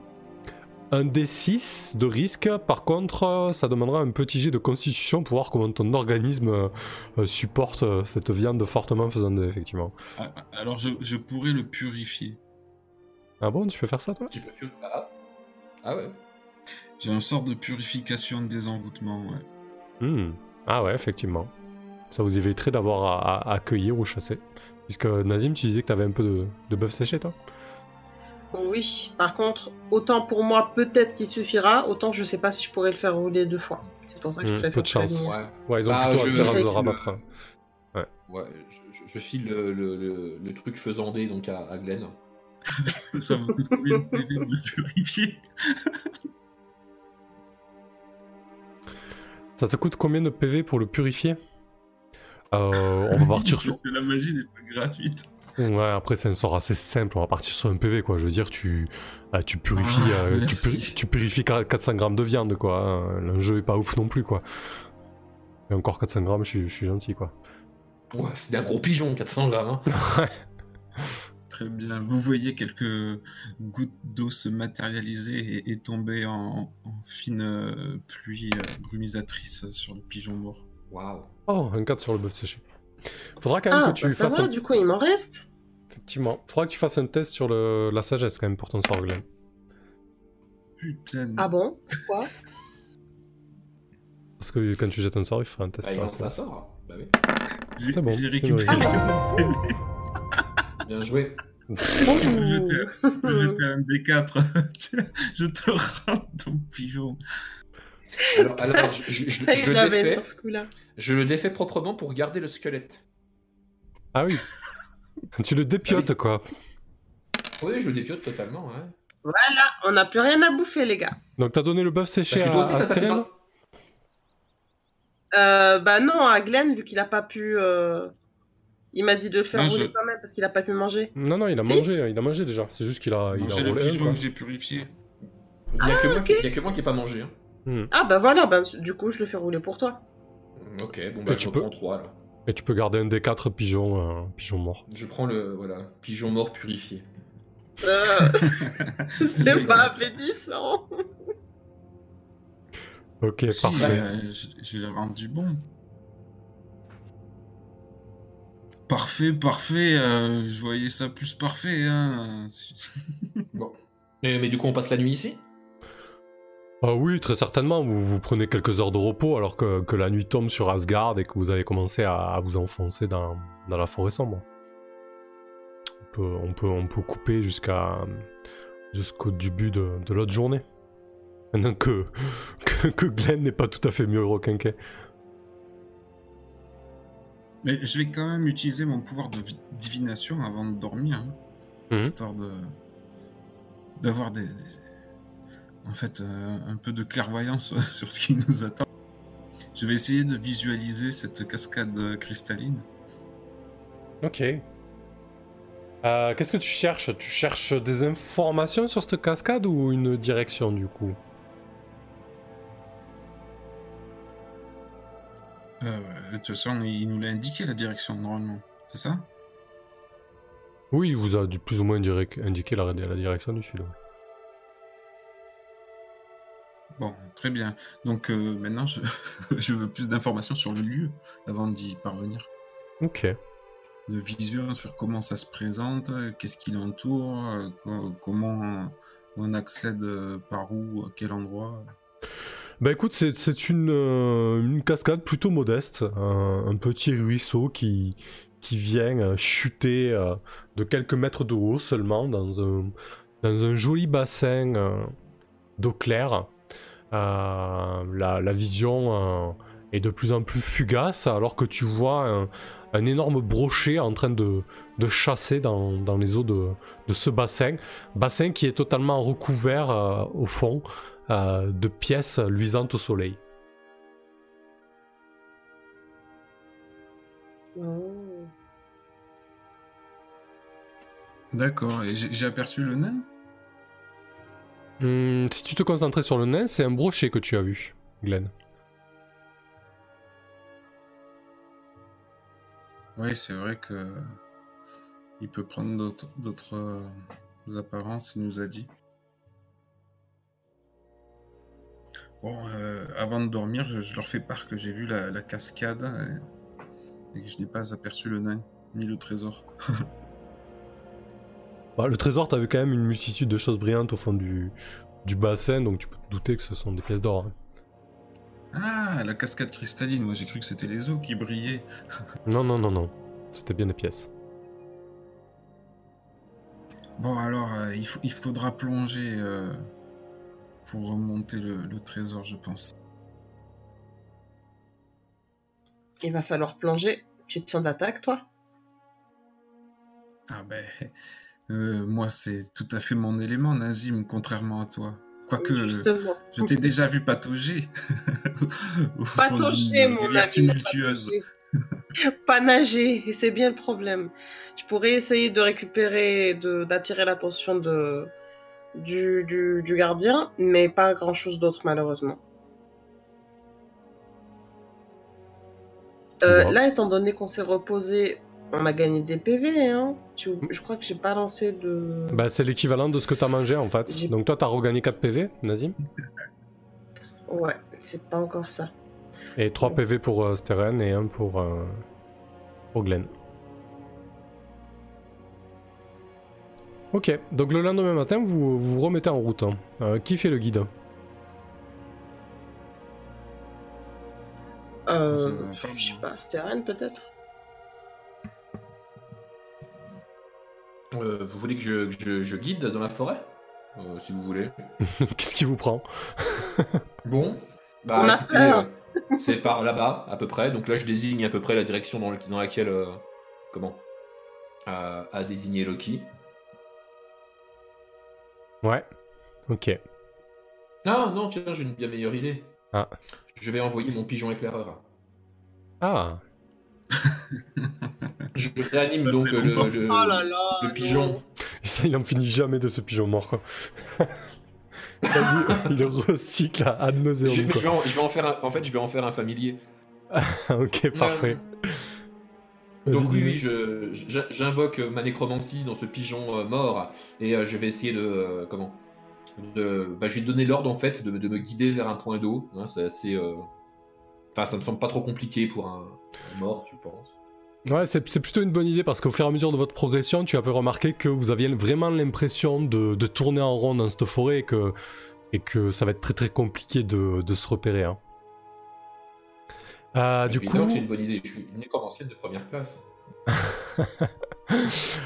un D6 de risque. Par contre, ça demandera un petit jet de constitution pour voir comment ton organisme euh, supporte euh, cette viande fortement faisant de, effectivement. Ah, ah, Alors je, je pourrais le purifier. Ah bon, tu peux faire ça, toi? Tu peux- Ah. Ah ouais. J'ai un sort de purification des envoûtements. Ouais. Hmm. Ah ouais, effectivement. Ça vous éviterait d'avoir à, à- à cueillir ou chasser. Puisque Nazim, tu disais que t'avais un peu de, de bœuf séché, toi? Oui, par contre, autant pour moi, peut-être qu'il suffira, autant je sais pas si je pourrais le faire rouler deux fois. C'est pour ça que je préfère peu de chance. Ouais. Ouais, ils ont Bah, plutôt je- intérêt à se je- rabattre. Ouais, je, je- je file le, le- le- le truc faisandé donc à, à Glenn. Ça vous coûte combien de PV de le purifier? Ça te coûte combien de PV pour le purifier? Euh, On va partir sur... Parce que la magie n'est pas gratuite. Ouais, après c'est un sort assez simple, on va partir sur un PV quoi. Je veux dire, tu, ah, tu purifies, Ah, euh, tu, purifies 400 grammes de viande quoi. L'enjeu est pas ouf non plus quoi. Et encore 400 grammes, je suis, je suis gentil quoi. Ouais, c'est un gros pigeon, 400 grammes. hein. Très bien. Vous voyez quelques gouttes d'eau se matérialiser et, et tomber en, en fine euh, pluie euh, brumisatrice sur le pigeon mort. Waouh. Oh, un 4 sur le bœuf séché. Faudra quand même Ah, que tu bah ça fasses va, un... du coup, il m'en reste. Effectivement, faudra que tu fasses un test sur le... la sagesse quand même pour ton sort Glenn. Putain. Ah bon? Pourquoi Parce que quand tu jettes un sort, il fera un test Bah, il sur la lance ça sagesse. sort. Bah oui. J'ai c'est bon, j'ai récupéré. Bien joué. J'étais un D4. Tiens, je te rends ton pigeon. Alors, alors, je, je- je- Ah, je il le défais. sur ce coup-là. Je le défais proprement pour garder le squelette. Ah oui. tu le dépiotes quoi. Oui, je le dépiote totalement. Ouais. Voilà, on n'a plus rien à bouffer, les gars. Donc t'as donné le bœuf séché à, à Stélène Euh, bah non, à Glenn, vu qu'il a pas pu... euh, Il m'a dit de le faire Non, rouler je- quand même, parce qu'il a pas pu manger. Non, non, il a Si. mangé, il a mangé déjà. C'est juste qu'il a, il a J'ai le roulé un, pigeon quoi. que j'ai purifié. Il n'y a, que moi ok. qui- il y a que moi qui n'ai pas mangé. hein. Hmm. Ah bah voilà, bah, du coup, je le fais rouler pour toi. Ok, bon bah Et je tu reprends peux- 3 alors. Et tu peux garder un des quatre pigeons, euh, pigeons morts. Je prends le voilà, pigeon mort purifié. Euh... C'est pas appétissant. Ok, Si, parfait. euh, l'ai rendu bon. Parfait, parfait. euh, je voyais ça plus parfait. Hein. Bon. Mais, mais du coup on passe la nuit ici? Ah oui, très certainement. Vous, vous prenez quelques heures de repos alors que, que la nuit tombe sur Asgard et que vous avez commencé à, à vous enfoncer dans, dans la forêt sombre. On peut, on peut, on peut couper jusqu'à jusqu'au début de, de l'autre journée. Maintenant que, que, que Glenn n'est pas tout à fait mieux requinqué. Mais je vais quand même utiliser mon pouvoir de vi- divination avant de dormir. hein, Mhm. Histoire de d'avoir des, des- En fait, euh, un peu de clairvoyance sur ce qui nous attend. Je vais essayer de visualiser cette cascade cristalline. Ok. Euh, Qu'est-ce que tu cherches? Tu cherches des informations sur cette cascade ou une direction du coup? Euh, de toute façon, il nous l'a indiqué la direction normalement. C'est ça? Oui, il vous a plus ou moins indiqué la, la direction du sud. Bon, très bien. Donc euh, maintenant, je... je veux plus d'informations sur le lieu avant d'y parvenir. Ok. de vision sur comment ça se présente, euh, qu'est-ce qui l'entoure, euh, co- comment on accède par où, à quel endroit? Bah écoute, c'est- une, euh, une cascade plutôt modeste, un, un petit ruisseau qui, qui vient euh, chuter euh, de quelques mètres de haut seulement dans un, dans un joli bassin d'eau claire. Euh, la, la vision euh, est de plus en plus fugace alors que tu vois un, un énorme brochet en train de, de chasser dans, dans les eaux de, de ce bassin. Bassin qui est totalement recouvert euh, au fond euh, de pièces luisantes au soleil. Oh. D'accord, et j'ai j'ai aperçu le nain? Hum, si tu te concentrais sur le nain, c'est un brochet que tu as vu, Glenn. Oui, c'est vrai que il peut prendre d'autres euh, apparences, il nous a dit. Bon, euh, avant de dormir, je, leur fais part que j'ai vu la, cascade et que je n'ai pas aperçu le nain, ni le trésor. Bah, le trésor, vu quand même une multitude de choses brillantes au fond du, du bassin, donc tu peux te douter que ce sont des pièces d'or. hein. Ah, la cascade cristalline, moi j'ai cru que c'était les eaux qui brillaient. Non, non, non, non. C'était bien des pièces. Bon, alors, euh, il, faut- il faudra plonger euh, pour remonter le, le trésor, je pense. Il va falloir plonger. Tu te sens d'attaque, toi? Ah ben, euh, moi c'est tout à fait mon élément, Nazim, contrairement à toi. Quoique, euh, Justement. je t'ai déjà vu patauger. Patauger, mon ami. tumultueuse. Pas nager, et c'est bien le problème. Je pourrais essayer de récupérer, de- d'attirer l'attention de, du, du, du gardien, mais pas grand chose d'autre malheureusement. Euh, Bon. là, étant donné qu'on s'est reposé, on a gagné des PV, hein. Tu- je crois que j'ai pas lancé de. Bah, c'est l'équivalent de ce que t'as mangé en fait. Donc toi, t'as regagné 4 PV, Nazim. Ouais, c'est pas encore ça. Et 3 PV pour euh, Steren et 1 pour, euh, pour Glenn. Ok, donc le lendemain matin, vous vous vous remettez en route. hein. Euh, qui fait le guide? Euh, je sais pas, Steren peut-être? Euh, vous voulez que je, que je- je guide dans la forêt Euh, Si vous voulez. Qu'est-ce qui vous prend Bon. Bah, On a écoutez, peur. euh, c'est par là-bas, à peu près. Donc là, je désigne à peu près la direction dans, le- dans laquelle. euh, comment a, a désigné Loki. Ouais, ok. Non, non, tiens, j'ai une bien meilleure idée. Ah. Je vais envoyer mon pigeon éclaireur. Ah, Je réanime donc le, longtemps. le- Oh là là le non. pigeon. Et ça, il en finit jamais de ce pigeon mort quoi. Vas-y, il recycle à ad Je, nauseam, je vais en, je vais en faire un, en fait, je vais en faire un familier. ok, parfait. Euh, donc oui, oui, j'invoque ma nécromancie dans ce pigeon euh, mort et euh, je vais essayer de euh, comment de, bah, je vais donner l'ordre en fait de, de me guider vers un point d'eau. hein, c'est assez, euh, enfin ça me semble pas trop compliqué pour un, un mort, je pense. Ouais, c'est plutôt une bonne idée parce qu'au fur et à mesure de votre progression, tu as pu remarquer que vous aviez vraiment l'impression de, de tourner en rond dans cette forêt et que, et que ça va être très très compliqué de, de se repérer. hein. Euh, du, coup, c'est une bonne idée. Je suis une de première classe.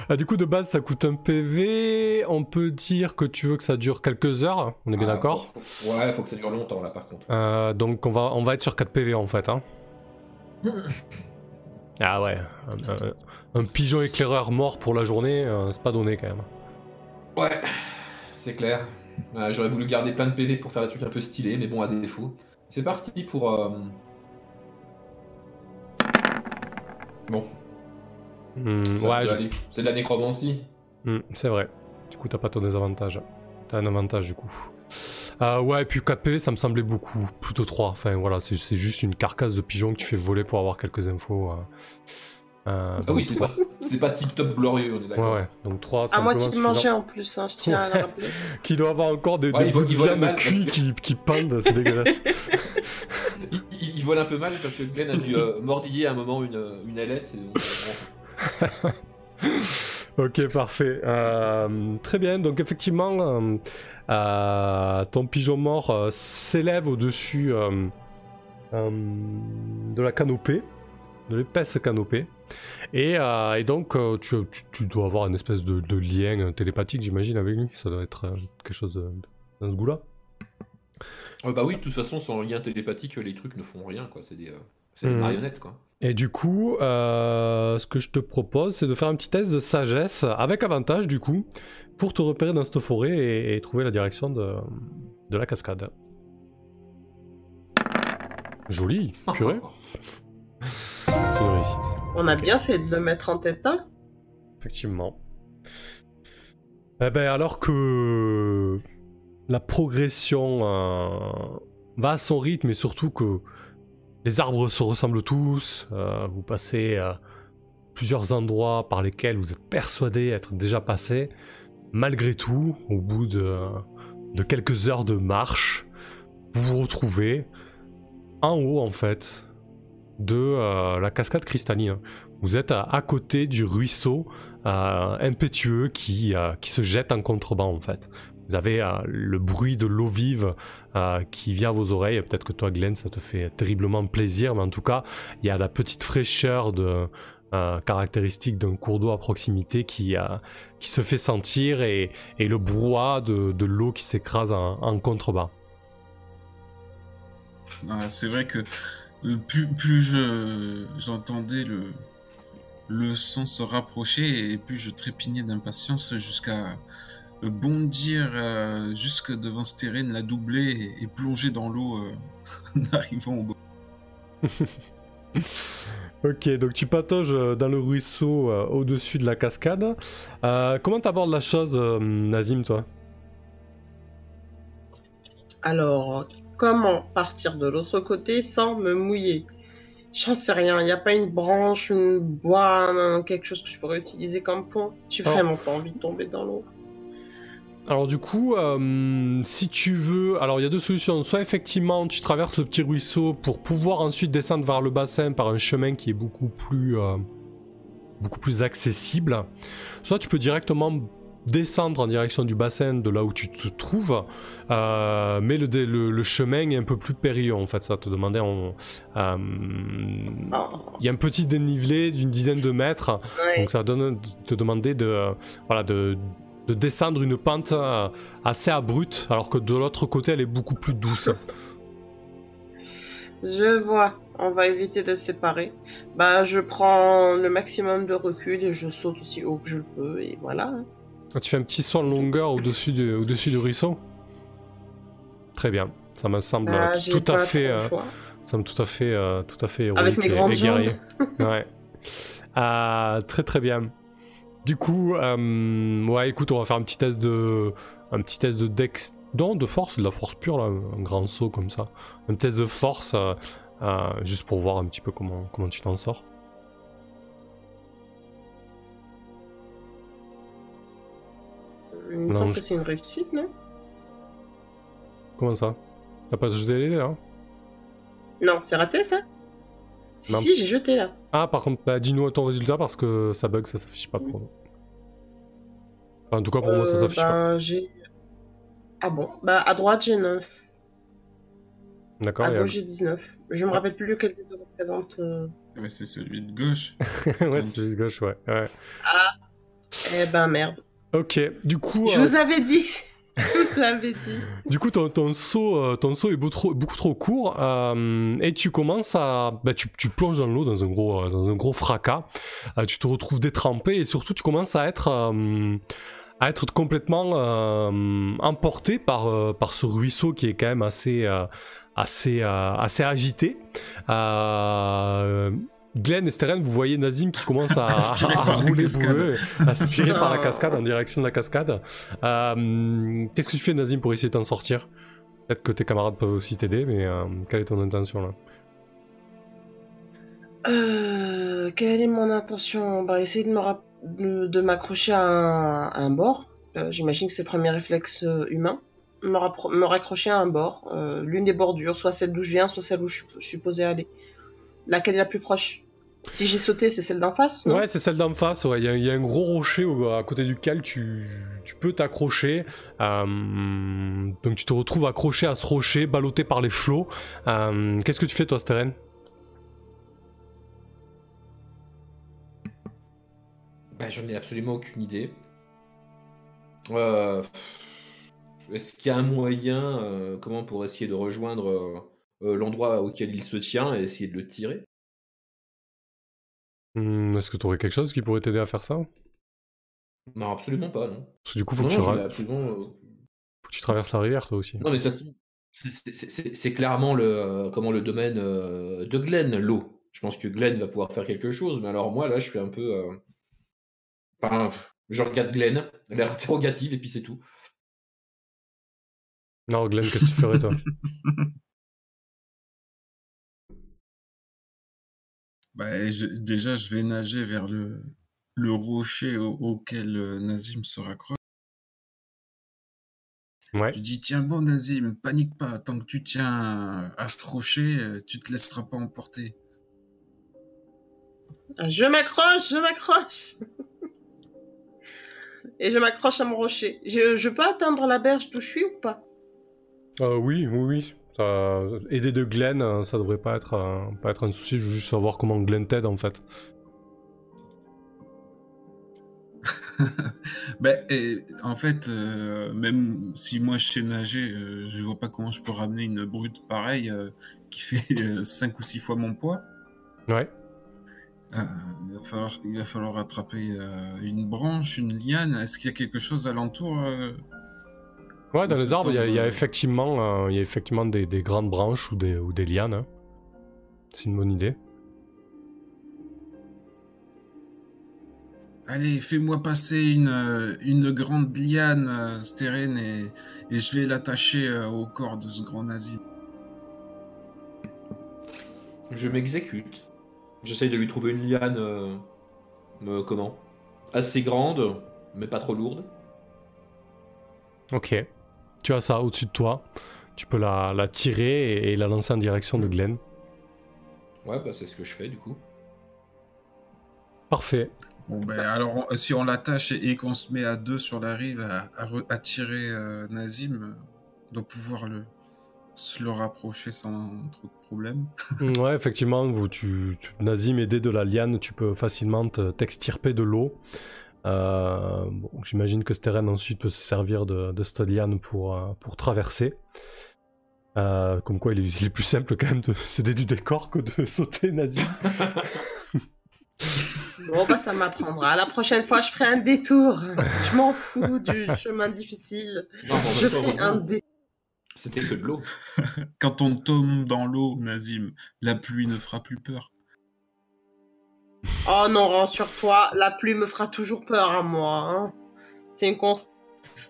Ah, du coup, de base, ça coûte un PV. On peut dire que tu veux que ça dure quelques heures. On est bien Ah, d'accord faut- Ouais, faut que ça dure longtemps là par contre. Euh, Donc, on va, on va être sur 4 PV en fait. hein. Ah ouais, un, un- un pigeon éclaireur mort pour la journée, euh, c'est pas donné quand même. Ouais, c'est clair. Euh, J'aurais voulu garder plein de PV pour faire des trucs un peu stylés, mais bon, à défaut. C'est parti pour. euh, Bon, Hmm, ouais, je- c'est de la nécromancie. Hmm, c'est vrai. Du coup, t'as pas ton désavantage. T'as un avantage du coup. Euh, ouais, et puis 4 PV, ça me semblait beaucoup. Plutôt 3. Enfin voilà, c'est c'est juste une carcasse de pigeon que tu fais voler pour avoir quelques infos. euh. Euh, Ah oui, c'est pas, pas tip top glorieux, on est Ouais, d'accord. ouais. Donc 3, c'est À moitié de manger en plus, hein, je tiens à le rappeler. Qui doit avoir encore des, Ouais, des bouts de viande cuits que- qui, qui pendent, c'est dégueulasse. Il, il- il vole un peu mal parce que Glenn a dû euh, mordiller à un moment une, une ailette. et donc, euh, Ok, parfait. Euh, très bien. Donc effectivement, ton pigeon mort euh, s'élève au-dessus euh, euh, de la canopée, de l'épaisse canopée. Et, euh, donc, euh, tu, dois avoir une espèce de, lien télépathique, j'imagine, avec lui. Ça doit être euh, quelque chose dans ce goût-là. Euh, bah oui, de toute façon, sans lien télépathique, les trucs ne font rien, quoi. C'est des, euh, c'est des Mhm. marionnettes, quoi. Et du coup, euh, ce que je te propose, c'est de faire un petit test de sagesse avec avantage, du coup, pour te repérer dans cette forêt et, et trouver la direction de, de la cascade. Joli, purée. C'est une réussite, On a bien fait de le mettre en tête, hein effectivement. Eh ben, alors que la progression euh, va à son rythme et surtout que les arbres se ressemblent tous, euh, vous passez euh, plusieurs endroits par lesquels vous êtes persuadé être déjà passé, malgré tout, au bout de, quelques heures de marche, vous vous retrouvez en haut en fait de euh, la cascade cristalline. Vous êtes à, côté du ruisseau euh, impétueux qui, qui se jette en contrebas en fait. Vous avez euh, le bruit de l'eau vive euh, qui vient à vos oreilles. Peut-être que toi, Glenn, ça te fait terriblement plaisir, mais en tout cas, il y a la petite fraîcheur euh, caractéristique d'un cours d'eau à proximité qui, se fait sentir et, le brouhaha de, l'eau qui s'écrase en, contrebas. C'est vrai que plus, plus je j'entendais le, le son se rapprocher et plus je trépignais d'impatience jusqu'à bondir euh, jusque devant Stérène, la doubler et, et plonger dans l'eau euh, en arrivant au bord. Ok, donc tu patauges euh, dans le ruisseau euh, au-dessus de la cascade. Euh, comment t'abordes la chose, euh, Nazim, toi? Alors, comment partir de l'autre côté sans me mouiller? J'en sais rien, il n'y a pas une branche, une bois, quelque chose que je pourrais utiliser comme pont? J'ai Alors- vraiment pas envie de tomber dans l'eau. Alors du coup, euh, si tu veux, alors il y a deux solutions. Soit effectivement tu traverses le petit ruisseau pour pouvoir ensuite descendre vers le bassin par un chemin qui est beaucoup plus, euh, beaucoup plus accessible. Soit tu peux directement descendre en direction du bassin de là où tu te trouves, euh, mais le, le, le chemin est un peu plus périlleux en fait. Ça te demandait il y a un petit dénivelé d'une dizaine de mètres. Donc ça donne te demander de, voilà, de, de descendre une pente euh, assez abrupte, alors que de l'autre côté elle est beaucoup plus douce. Je vois, on va éviter de se séparer. Bah, je prends le maximum de recul et je saute aussi haut que je peux, et voilà. Tu fais un petit saut en longueur au-dessus du, au-dessus du ruisseau? Très bien, ça me semble Ah, j'ai tout à fait, euh, ça semble tout à fait, euh, tout à fait héroïque Avec mes et- et guerrier. ouais. Ah, très très bien. Du coup, euh, ouais, écoute, on va faire un petit test de, un petit test de dex, non, de force, de la force pure là, un grand saut comme ça, un test de force, euh, euh, juste pour voir un petit peu comment, comment tu t'en sors. Il me semble que c'est une réussite, non? Comment ça? T'as pas jeté les dés là Non, c'est raté ça? Si, Non. si, j'ai jeté là. Ah, par contre, bah, dis-nous ton résultat parce que ça bug, ça s'affiche pas pour nous. Enfin, en tout cas, pour moi, ça Euh, s'affiche pas. ben, j'ai... Ah bon Bah, à droite, j'ai 9. D'accord À gauche, j'ai 19. Je me rappelle plus lequel des deux représente. euh. Eh ben, c'est celui de gauche. ouais, c'est juste gauche, ouais. ouais. Eh ben, merde. Ok, du coup, Je euh, vous avais dit Du coup ton, ton saut, euh, ton saut est beaucoup trop, court euh, et tu commences à, bah, tu, tu plonges dans l'eau dans un gros, euh, dans un gros fracas. Tu te retrouves détrempé et surtout tu commences à être, à être complètement emporté par, par ce ruisseau qui est quand même assez, assez, assez agité. Glenn et Steren, vous voyez Nazim qui commence à, à la rouler bourreux, aspiré par la Oh. cascade, en direction de la cascade. Euh, Qu'est-ce que tu fais, Nazim, pour essayer de t'en sortir? Peut-être que tes camarades peuvent aussi t'aider, mais euh, quelle est ton intention là? Euh, quelle est mon intention? Bah, essayer de m'accrocher à un, à un bord. Euh, J'imagine que c'est le premier réflexe humain. Me, me raccrocher à un bord. Euh, L'une des bordures, soit celle d'où je viens, soit celle où je, suis- je suis posé aller. Laquelle est la plus proche? Si j'ai sauté, c'est celle d'en face non? Ouais, c'est celle d'en face. ouais. Il y, a- il y a un gros rocher au- à côté duquel tu, tu peux t'accrocher. Euh, donc tu te retrouves accroché à ce rocher, ballotté par les flots. Euh, Qu'est-ce que tu fais, toi, Steren? Bah, j'en ai absolument aucune idée. Euh, Est-ce qu'il y a un moyen, euh, comment pour essayer de rejoindre l'endroit auquel il se tient et essayer de le tirer? Hmm, Est-ce que tu aurais quelque chose qui pourrait t'aider à faire ça? Non, absolument pas, non. Parce que du coup, faut, Non, que tu, absolument. euh, faut que tu traverses la rivière, toi aussi. Non, mais de toute façon, c'est- clairement le, euh, comment, le domaine euh, de Glenn, l'eau. Je pense que Glenn va pouvoir faire quelque chose, mais alors moi, là, je suis un peu. euh, Enfin, je regarde Glenn, l'air interrogative, et puis c'est tout. Non, Glenn, qu'est-ce que tu ferais, toi? Bah, je- déjà, je vais nager vers le, le rocher au- auquel euh, Nazim se raccroche. Ouais. Je dis, tiens bon, Nazim, panique pas. Tant que tu tiens à ce rocher, euh, tu te laisseras pas emporter. Je m'accroche, je m'accroche. Et je m'accroche à mon rocher. Je, je peux atteindre la berge d'où je suis ou pas? Euh, oui, oui, oui. Aider de Glenn, euh, ça devrait pas être, euh, pas être un souci. Je veux juste savoir comment Glenn t'aide, en fait. Ben, et, en fait, euh, même si moi je sais nager, je vois pas comment je peux ramener une brute pareille qui fait 5 ou 6 fois mon poids. Ouais. Il, va falloir, il va falloir attraper une branche, une liane. Est-ce qu'il y a quelque chose alentour Ouais, dans les arbres, il y, a- y effectivement, euh, il y a effectivement des, des grandes branches ou des, ou des lianes. hein. C'est une bonne idée. Allez, fais-moi passer une, euh, une grande liane, euh, Stérène, et, et je vais l'attacher euh, au corps de ce grand nazi. Je m'exécute. J'essaye de lui trouver une liane. euh, euh, comment? Assez grande, mais pas trop lourde. Ok. Tu as ça au-dessus de toi. Tu peux la, la tirer et, et la lancer en direction de Glenn. Ouais, bah c'est ce que je fais du coup. Parfait. Bon, ben alors, on- si on l'attache et, et qu'on se met à deux sur la rive à, à re- à tirer euh, Nazim, euh, on doit pouvoir le, se le rapprocher sans trop de problèmes. Mm, Ouais, effectivement, vous, tu, tu- Nazim, aidé de la liane, tu peux facilement te- t'extirper de l'eau. Euh, bon, J'imagine que Steren ensuite peut se servir de, de pour, euh, pour traverser. Euh, comme quoi, il est, il est plus simple quand même de s'aider du décor que de sauter, Nazim. Bon, bah ça m'apprendra. La prochaine fois, je ferai un détour. Je m'en fous du chemin difficile. Non, Je temps, ferai un heureusement, dé. C'était que de l'eau. Quand on tombe dans l'eau, Nazim, la pluie ne fera plus peur. Oh non, rassure-toi, la pluie me fera toujours peur à moi. hein. C'est une const...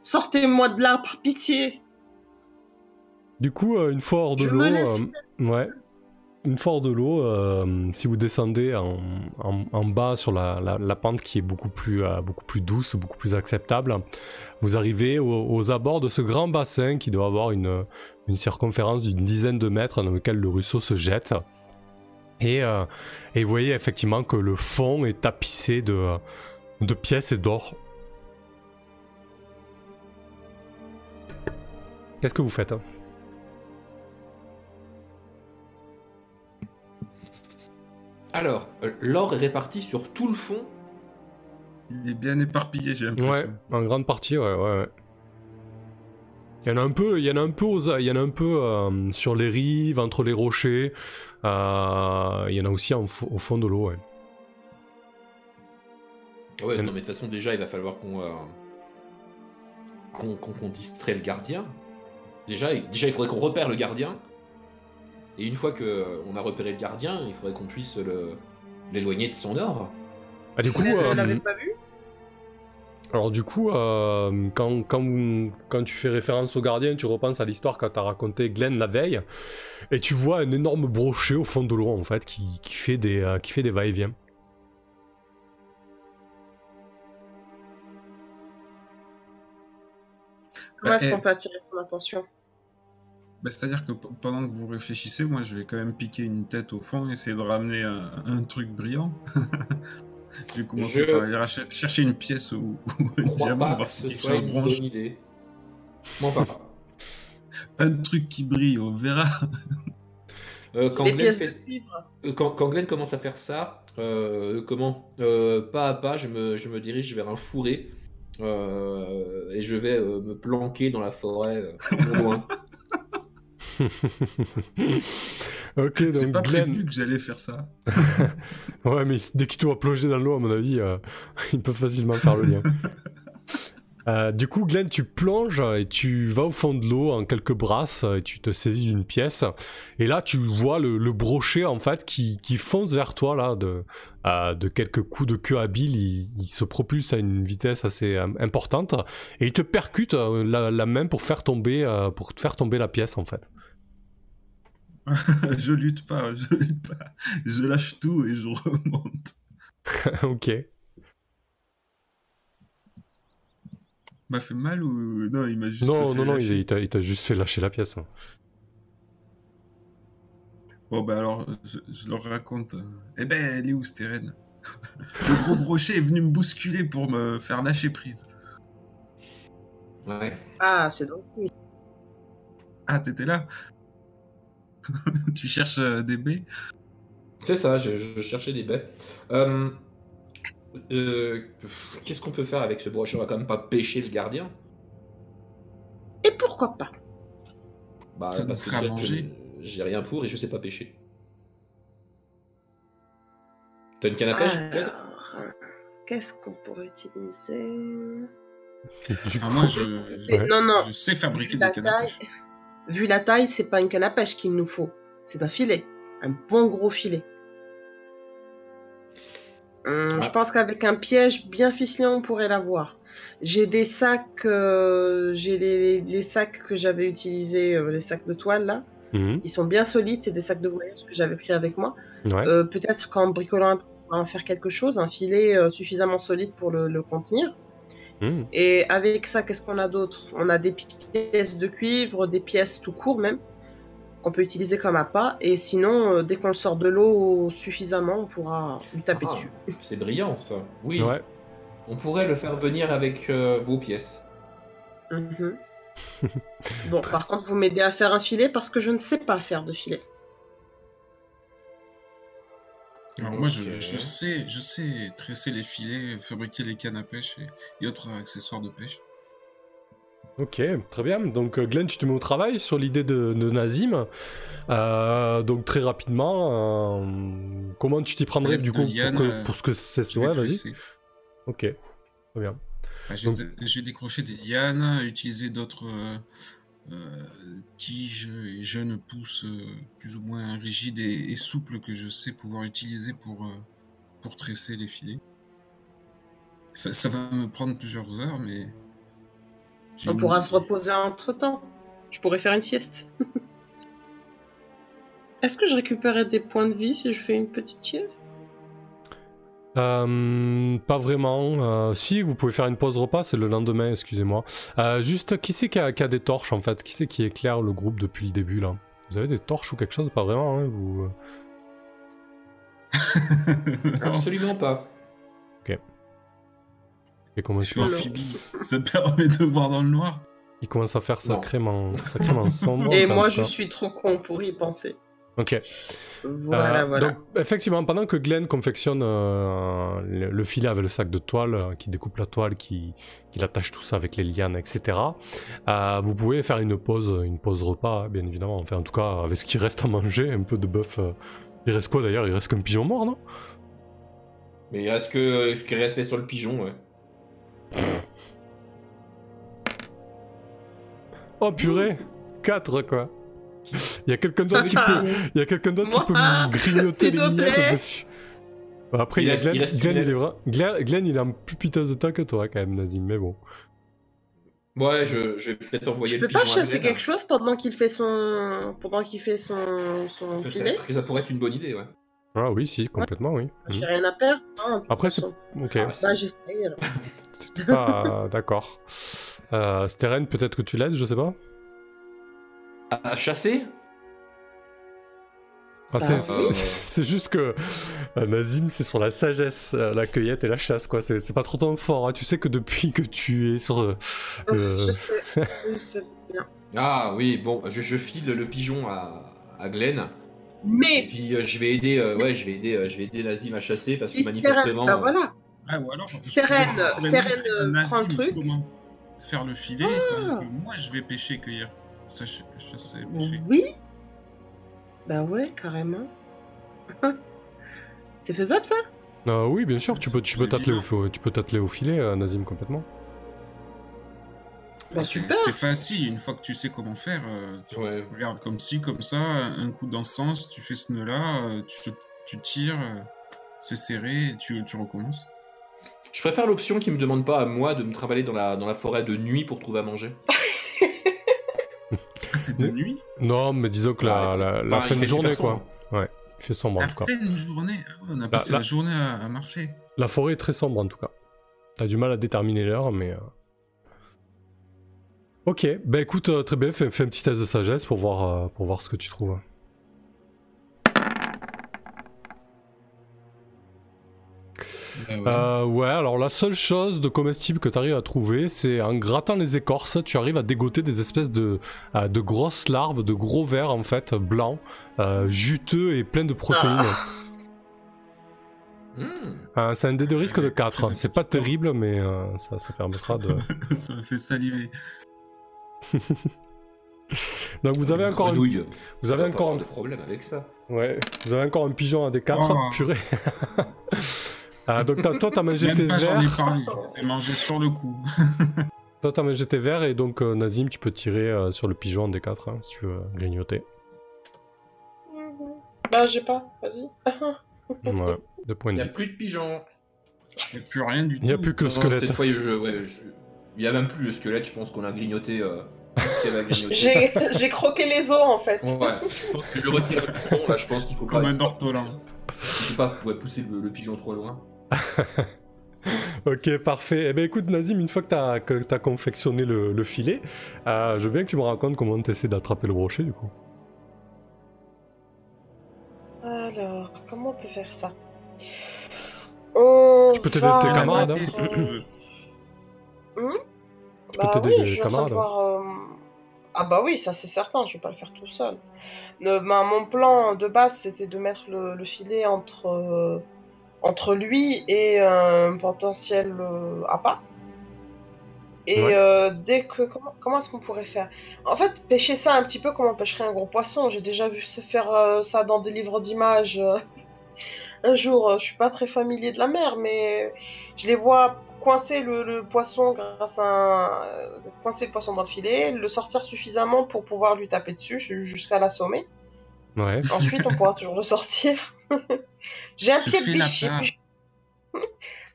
Sortez-moi de là, par pitié. Du coup, euh, une fois hors de l'eau, euh, ouais, une fois hors de l'eau, euh, si vous descendez en, en- en bas sur la, la- la pente qui est beaucoup plus, euh, beaucoup plus douce, beaucoup plus acceptable, vous arrivez au- aux abords de ce grand bassin qui doit avoir une, une circonférence d'une dizaine de mètres dans lequel le ruisseau se jette. Et, euh, et vous voyez effectivement que le fond est tapissé de, de pièces et d'or. Qu'est-ce que vous faites Alors, euh, l'or est réparti sur tout le fond. Il est bien éparpillé, j'ai l'impression. Ouais, en grande partie, ouais, ouais. ouais. Il y en a un peu, il y en a un peu, aux- il y en a un peu euh, sur les rives, entre les rochers. Euh, il y en a aussi en au fond de l'eau, ouais. Ouais, non, mais de toute façon, déjà, il va falloir qu'on euh, qu'on distrait le gardien. Déjà, il- déjà il faudrait qu'on repère le gardien. Et une fois qu'on a repéré le gardien, il faudrait qu'on puisse le- l'éloigner de son or. Ah, du coup, Vous euh, l'avez pas vu? Alors du coup, euh, quand, quand, quand tu fais référence au gardien, tu repenses à l'histoire que t'as raconté Glenn la veille, et tu vois un énorme brochet au fond de l'eau en fait qui, qui fait des, euh, qui fait des va-et-vient. Comment est-ce qu'on peut attirer son attention Bah, C'est-à-dire que pendant que vous réfléchissez, moi je vais quand même piquer une tête au fond, essayer de ramener un, un truc brillant. je vais commencer Je- par aller cher- chercher une pièce ou, ou un diamant, pas voir si ce quelque chose une branche. bonne idée. Bon, enfin, Un truc qui brille, on verra. euh, quand, Glenn fait- euh, quand, quand Glenn commence à faire ça, euh, comment Euh, Pas à pas, je me, je me dirige vers un fourré euh, et je vais euh, me planquer dans la forêt euh, au loin. ok, J'ai donc pas Glenn. prévenu que j'allais faire ça. Ouais, mais dès qu'il te voit plonger dans l'eau, à mon avis, euh, il peut facilement faire le lien. Euh, du coup, Glenn, tu plonges et tu vas au fond de l'eau en quelques brasses et tu te saisis d'une pièce. Et là, tu vois le, le brochet en fait qui, qui fonce vers toi là de, euh, de quelques coups de queue habile. Il, il se propulse à une vitesse assez euh, importante et il te percute la, la main pour faire tomber pour te faire tomber la pièce en fait. je lutte pas, je lutte pas. Je lâche tout et je remonte. ok. M'a fait mal ou non Il m'a juste. Non, fait non, non, lâcher. il, t'a il t'a juste fait lâcher la pièce. hein. Bon, bah alors, je, je leur raconte. Eh ben, elle est où, Steren Le gros brochet est venu me bousculer pour me faire lâcher prise. Ouais. Ah, c'est donc. Ah, t'étais là? Tu cherches euh, des baies? C'est ça, je, je cherchais des baies. Euh, euh, Qu'est-ce qu'on peut faire avec ce brochet On va quand même pas pêcher le gardien. Et pourquoi pas? Bah, Ça nous parce que fera manger. j'ai rien pour et je sais pas pêcher. T'as une canne à pêche Alors, qu'est-ce qu'on pourrait utiliser? Enfin, coup- moi, je, Et- Ouais. Non, non. je sais fabriquer des cannes à pêche. Vu la taille, c'est pas une canne à pêche qu'il nous faut. C'est un filet. Un bon gros filet. Hum, Ah. Je pense qu'avec un piège bien ficelé, on pourrait l'avoir. J'ai des sacs, euh, j'ai les, les sacs que j'avais utilisés, euh, les sacs de toile là. Mhm. Ils sont bien solides, c'est des sacs de voyage que j'avais pris avec moi. Ouais. Euh, Peut-être qu'en bricolant un peu, on pourra en faire quelque chose, un filet suffisamment solide pour le, le contenir. Mhm. Et avec ça, qu'est-ce qu'on a d'autre? On a des pièces de cuivre, des pièces tout court même, qu'on peut utiliser comme appât. Et sinon, euh, dès qu'on le sort de l'eau suffisamment, on pourra lui taper Ah, dessus. C'est brillant ça. Oui. Ouais. On pourrait le faire venir avec euh, vos pièces. Mhm. bon, par contre, vous m'aidez à faire un filet parce que je ne sais pas faire de filet. Alors moi, je, Ok. je sais, je sais tresser les filets, fabriquer les cannes à pêche et, et autres accessoires de pêche. Ok, très bien. Donc euh, Glenn, tu te mets au travail sur l'idée de, de Nazim. Euh, donc très rapidement, euh, comment tu t'y prendrais L'aide du de coup pour, Liane, que- euh, pour ce que c'est Je vais Ouais, vas-y. tresser. Ok, très bien. Bah, J'ai Donc- j'ai décroché des lianes, utilisé d'autres euh, euh, tiges et jeunes pousses euh, plus ou moins rigides et, et souples que je sais pouvoir utiliser pour, euh, pour tresser les filets. Ça, ça va me prendre plusieurs heures, mais... On une- pourra se reposer entre temps. Je pourrais faire une sieste. Est-ce que je récupérerai des points de vie si je fais une petite sieste? Euh, pas vraiment. Euh, si, vous pouvez faire une pause repas, c'est le lendemain, excusez-moi. Euh, juste, qui c'est qui a, qui a des torches en fait? Qui c'est qui éclaire le groupe depuis le début là? Vous avez des torches ou quelque chose? Pas vraiment, hein, vous. Absolument pas. Et comment Je suis. Ça te permet de voir dans le noir? Il commence à faire sacrément, sacrément sombre. Et moi, je suis trop con pour y penser. Ok. Voilà, Euh, voilà. Donc, effectivement, pendant que Glenn confectionne euh, le, le filet avec le sac de toile, euh, qui découpe la toile, qui, qui attache tout ça avec les lianes, etc., euh, vous pouvez faire une pause, une pause repas, hein, bien évidemment. Enfin, en tout cas, avec ce qui reste à manger, un peu de bœuf. euh. Il reste quoi d'ailleurs? Il reste qu'un pigeon mort, non? Mais il reste que ce qui est resté sur le pigeon, ouais. Oh purée 4 quoi Il y a quelqu'un d'autre qui peut, il y a quelqu'un d'autre qui peut Moi, me grignoter les te miettes dessus. Bah, après, il, Il y a Glenn, il reste Glenn, il est vra- Glenn, Glenn, il est en plus piteux de temps que toi quand même, Nazim, mais bon. Ouais, je, je vais peut-être envoyer Je le peux pas pigeon à chasser quelque chose pendant qu'il fait son pendant qu'il fait son son filet? Peut-être que ça pourrait être une bonne idée, ouais. Ah oui, si, complètement, oui. J'ai Mhm. rien à perdre. hein, Après, c'est... Ok, Ah, Bah, j'essaye. alors. pas... D'accord. Euh, Steren, peut-être que tu l'aides, je sais pas À chasser Ah, c'est, Bah, c'est- juste que euh, Nazim, c'est sur la sagesse, euh, la cueillette et la chasse, quoi. C'est, c'est pas trop ton fort. hein. Tu sais que depuis que tu es sur... euh, euh, Je sais. bien. Ah oui, bon, je, je file le pigeon à, à Glenn. Et Mais puis euh, je vais aider, euh, ouais, je vais aider, euh, je vais aider Nazim à chasser parce que manifestement, Bah, voilà. Ah, ou alors, euh, Nazim prend le truc. Comment faire le filet Ah. moi je vais pêcher, cueillir. Ça, je, je sais pêcher. Oui. Bah ouais, carrément. C'est faisable ça? Ah oui, bien sûr, tu peux, tu peux t'atteler au, tu peux t'atteler au filet, euh, Nazim, complètement. Bah C'est- super. C'était facile, une fois que tu sais comment faire, euh, tu Ouais. regardes comme ci, comme ça, un coup dans ce sens, tu fais ce nœud-là, euh, tu, tu tires, euh, c'est serré, et tu, tu recommences. Je préfère l'option qui me demande pas à moi de me travailler dans la, dans la forêt de nuit pour trouver à manger. Ah, c'est de nuit Non, mais disons que la, la, la enfin, fin de journée, quoi. Ouais, il fait sombre en La tout cas. fin de journée ah ouais, On a passé la- la journée à, à marcher. La forêt est très sombre en tout cas. T'as du mal à déterminer l'heure, mais. euh, Ok, bah écoute, euh, très bien, fais, fais un petit test de sagesse pour voir, euh, pour voir ce que tu trouves. Ah ouais. Euh, ouais, alors la seule chose de comestible que tu arrives à trouver, c'est en grattant les écorces, tu arrives à dégoter des espèces de, euh, de grosses larves, de gros vers en fait, blancs, euh, juteux et pleins de protéines. Ah. Euh, c'est un dé de risque de Ouais, 4, très c'est pas terrible, mais euh, ça, ça permettra de... ça me fait saliver. Donc vous avez encore, un- vous avez Ça encore, un- de problème avec ça. ouais, vous avez encore un pigeon à D4, Oh. purée. Ah, donc t'as- toi t'as mangé tes Même pas j'en ai vers, parlé, j'ai mangé sur le coup. toi t'as mangé tes vers et donc euh, Nazim tu peux tirer euh, sur le pigeon en D4 hein, si tu veux grignoter. Bah j'ai pas, vas-y. Voilà, deux points Il de n'y a plus de pigeons. Il n'y a plus rien du tout. Il n'y a plus que le squelette. Cette fois, je, ouais, je- il n'y a même plus le squelette. Je pense qu'on a grignoté euh. J'ai j'ai croqué les os en fait. Ouais, je pense que je retire le pigeon. Là, je pense qu'il faut Comme pas, un ortolan. il faut pas ouais, pousser le, le pigeon trop loin. Ok, parfait. Eh ben écoute, Nazim, une fois que t'as que t'as confectionné le, le filet, euh, je veux bien que tu me racontes comment t'essaies d'attraper le brochet du coup. Alors, comment on peut faire ça? On Tu peux t'aider tes Ah, camarades, hein. si tu veux. Tu peux Bah t'aider oui, train camarades. de voir, euh, Ah bah oui, ça c'est certain, je vais pas le faire tout seul. Le- bah, mon plan de base, c'était de mettre le, le filet entre, euh, entre lui et un potentiel euh, appât. Et Ouais. euh, dès que... Comment, comment est-ce qu'on pourrait faire? En fait, pêcher ça un petit peu comme on pêcherait un gros poisson. J'ai déjà vu se faire euh, ça dans des livres d'images. euh, un jour, je suis pas très familier de la mer, mais je les vois coincer le, le poisson grâce à un... coincer le poisson dans le filet, le sortir suffisamment pour pouvoir lui taper dessus ju- jusqu'à l'assommer. Ouais. Ensuite, on pourra toujours le sortir. J'ai un pied de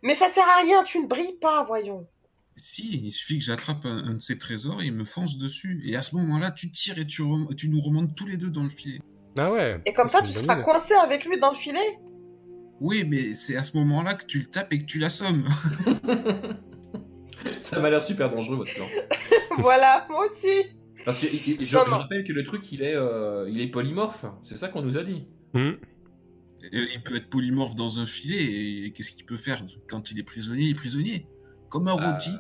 Mais ça sert à rien, tu ne brilles pas, voyons. Si, il suffit que j'attrape un, un de ces trésors et il me fonce dessus. Et à ce moment-là, tu tires et tu, nous remontes tous les deux dans le filet. Ah ouais. Et comme ça, c'est tu seras idée. coincé avec lui dans le filet. Oui, mais c'est à ce moment-là que tu le tapes et que tu l'assommes. Ça m'a l'air super dangereux votre plan. voilà, moi aussi. Parce que il- il- je, rappelle que le truc il est, euh, il est polymorphe. C'est ça qu'on nous a dit. Hmm. Et il peut être polymorphe dans un filet et qu'est-ce qu'il peut faire quand il est prisonnier Il est prisonnier? Comme un rôti.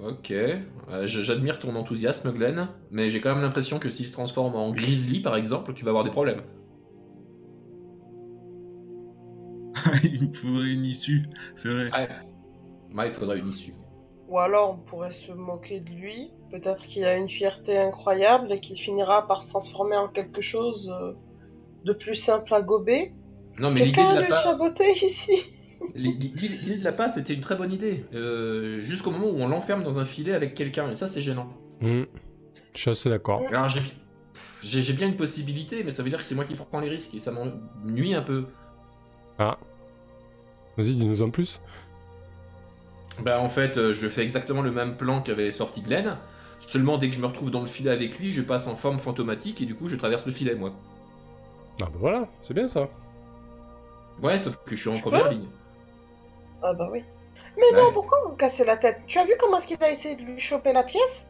Euh, ok. Euh, j- J'admire ton enthousiasme, Glenn, mais j'ai quand même l'impression que s'il se transforme en grizzly, par exemple, tu vas avoir des problèmes. il me faudrait une issue, c'est vrai. Ouais. Il faudra une issue. Ou alors, on pourrait se moquer de lui. Peut-être qu'il a une fierté incroyable et qu'il finira par se transformer en quelque chose euh, de plus simple à gober. Non, mais l'idée de a la part, chaboter ici l'idée de la part, c'était une très bonne idée. Euh, Jusqu'au moment où on l'enferme dans un filet avec quelqu'un, et ça, c'est gênant. Hmm. Je suis assez d'accord. Alors, j'ai j'ai- j'ai bien une possibilité, mais ça veut dire que c'est moi qui prends les risques et ça m'ennuie un peu. Ah. Vas-y, dis-nous en plus. Bah en fait, euh, je fais exactement le même plan qu'avait sorti Glenn. Seulement dès que je me retrouve dans le filet avec lui, je passe en forme fantomatique et du coup je traverse le filet moi. Ah bah voilà, c'est bien ça. Ouais, sauf que je suis en première ligne. Ah bah oui. Mais non, pourquoi vous cassez la tête? Tu as vu comment est-ce qu'il a essayé de lui choper la pièce?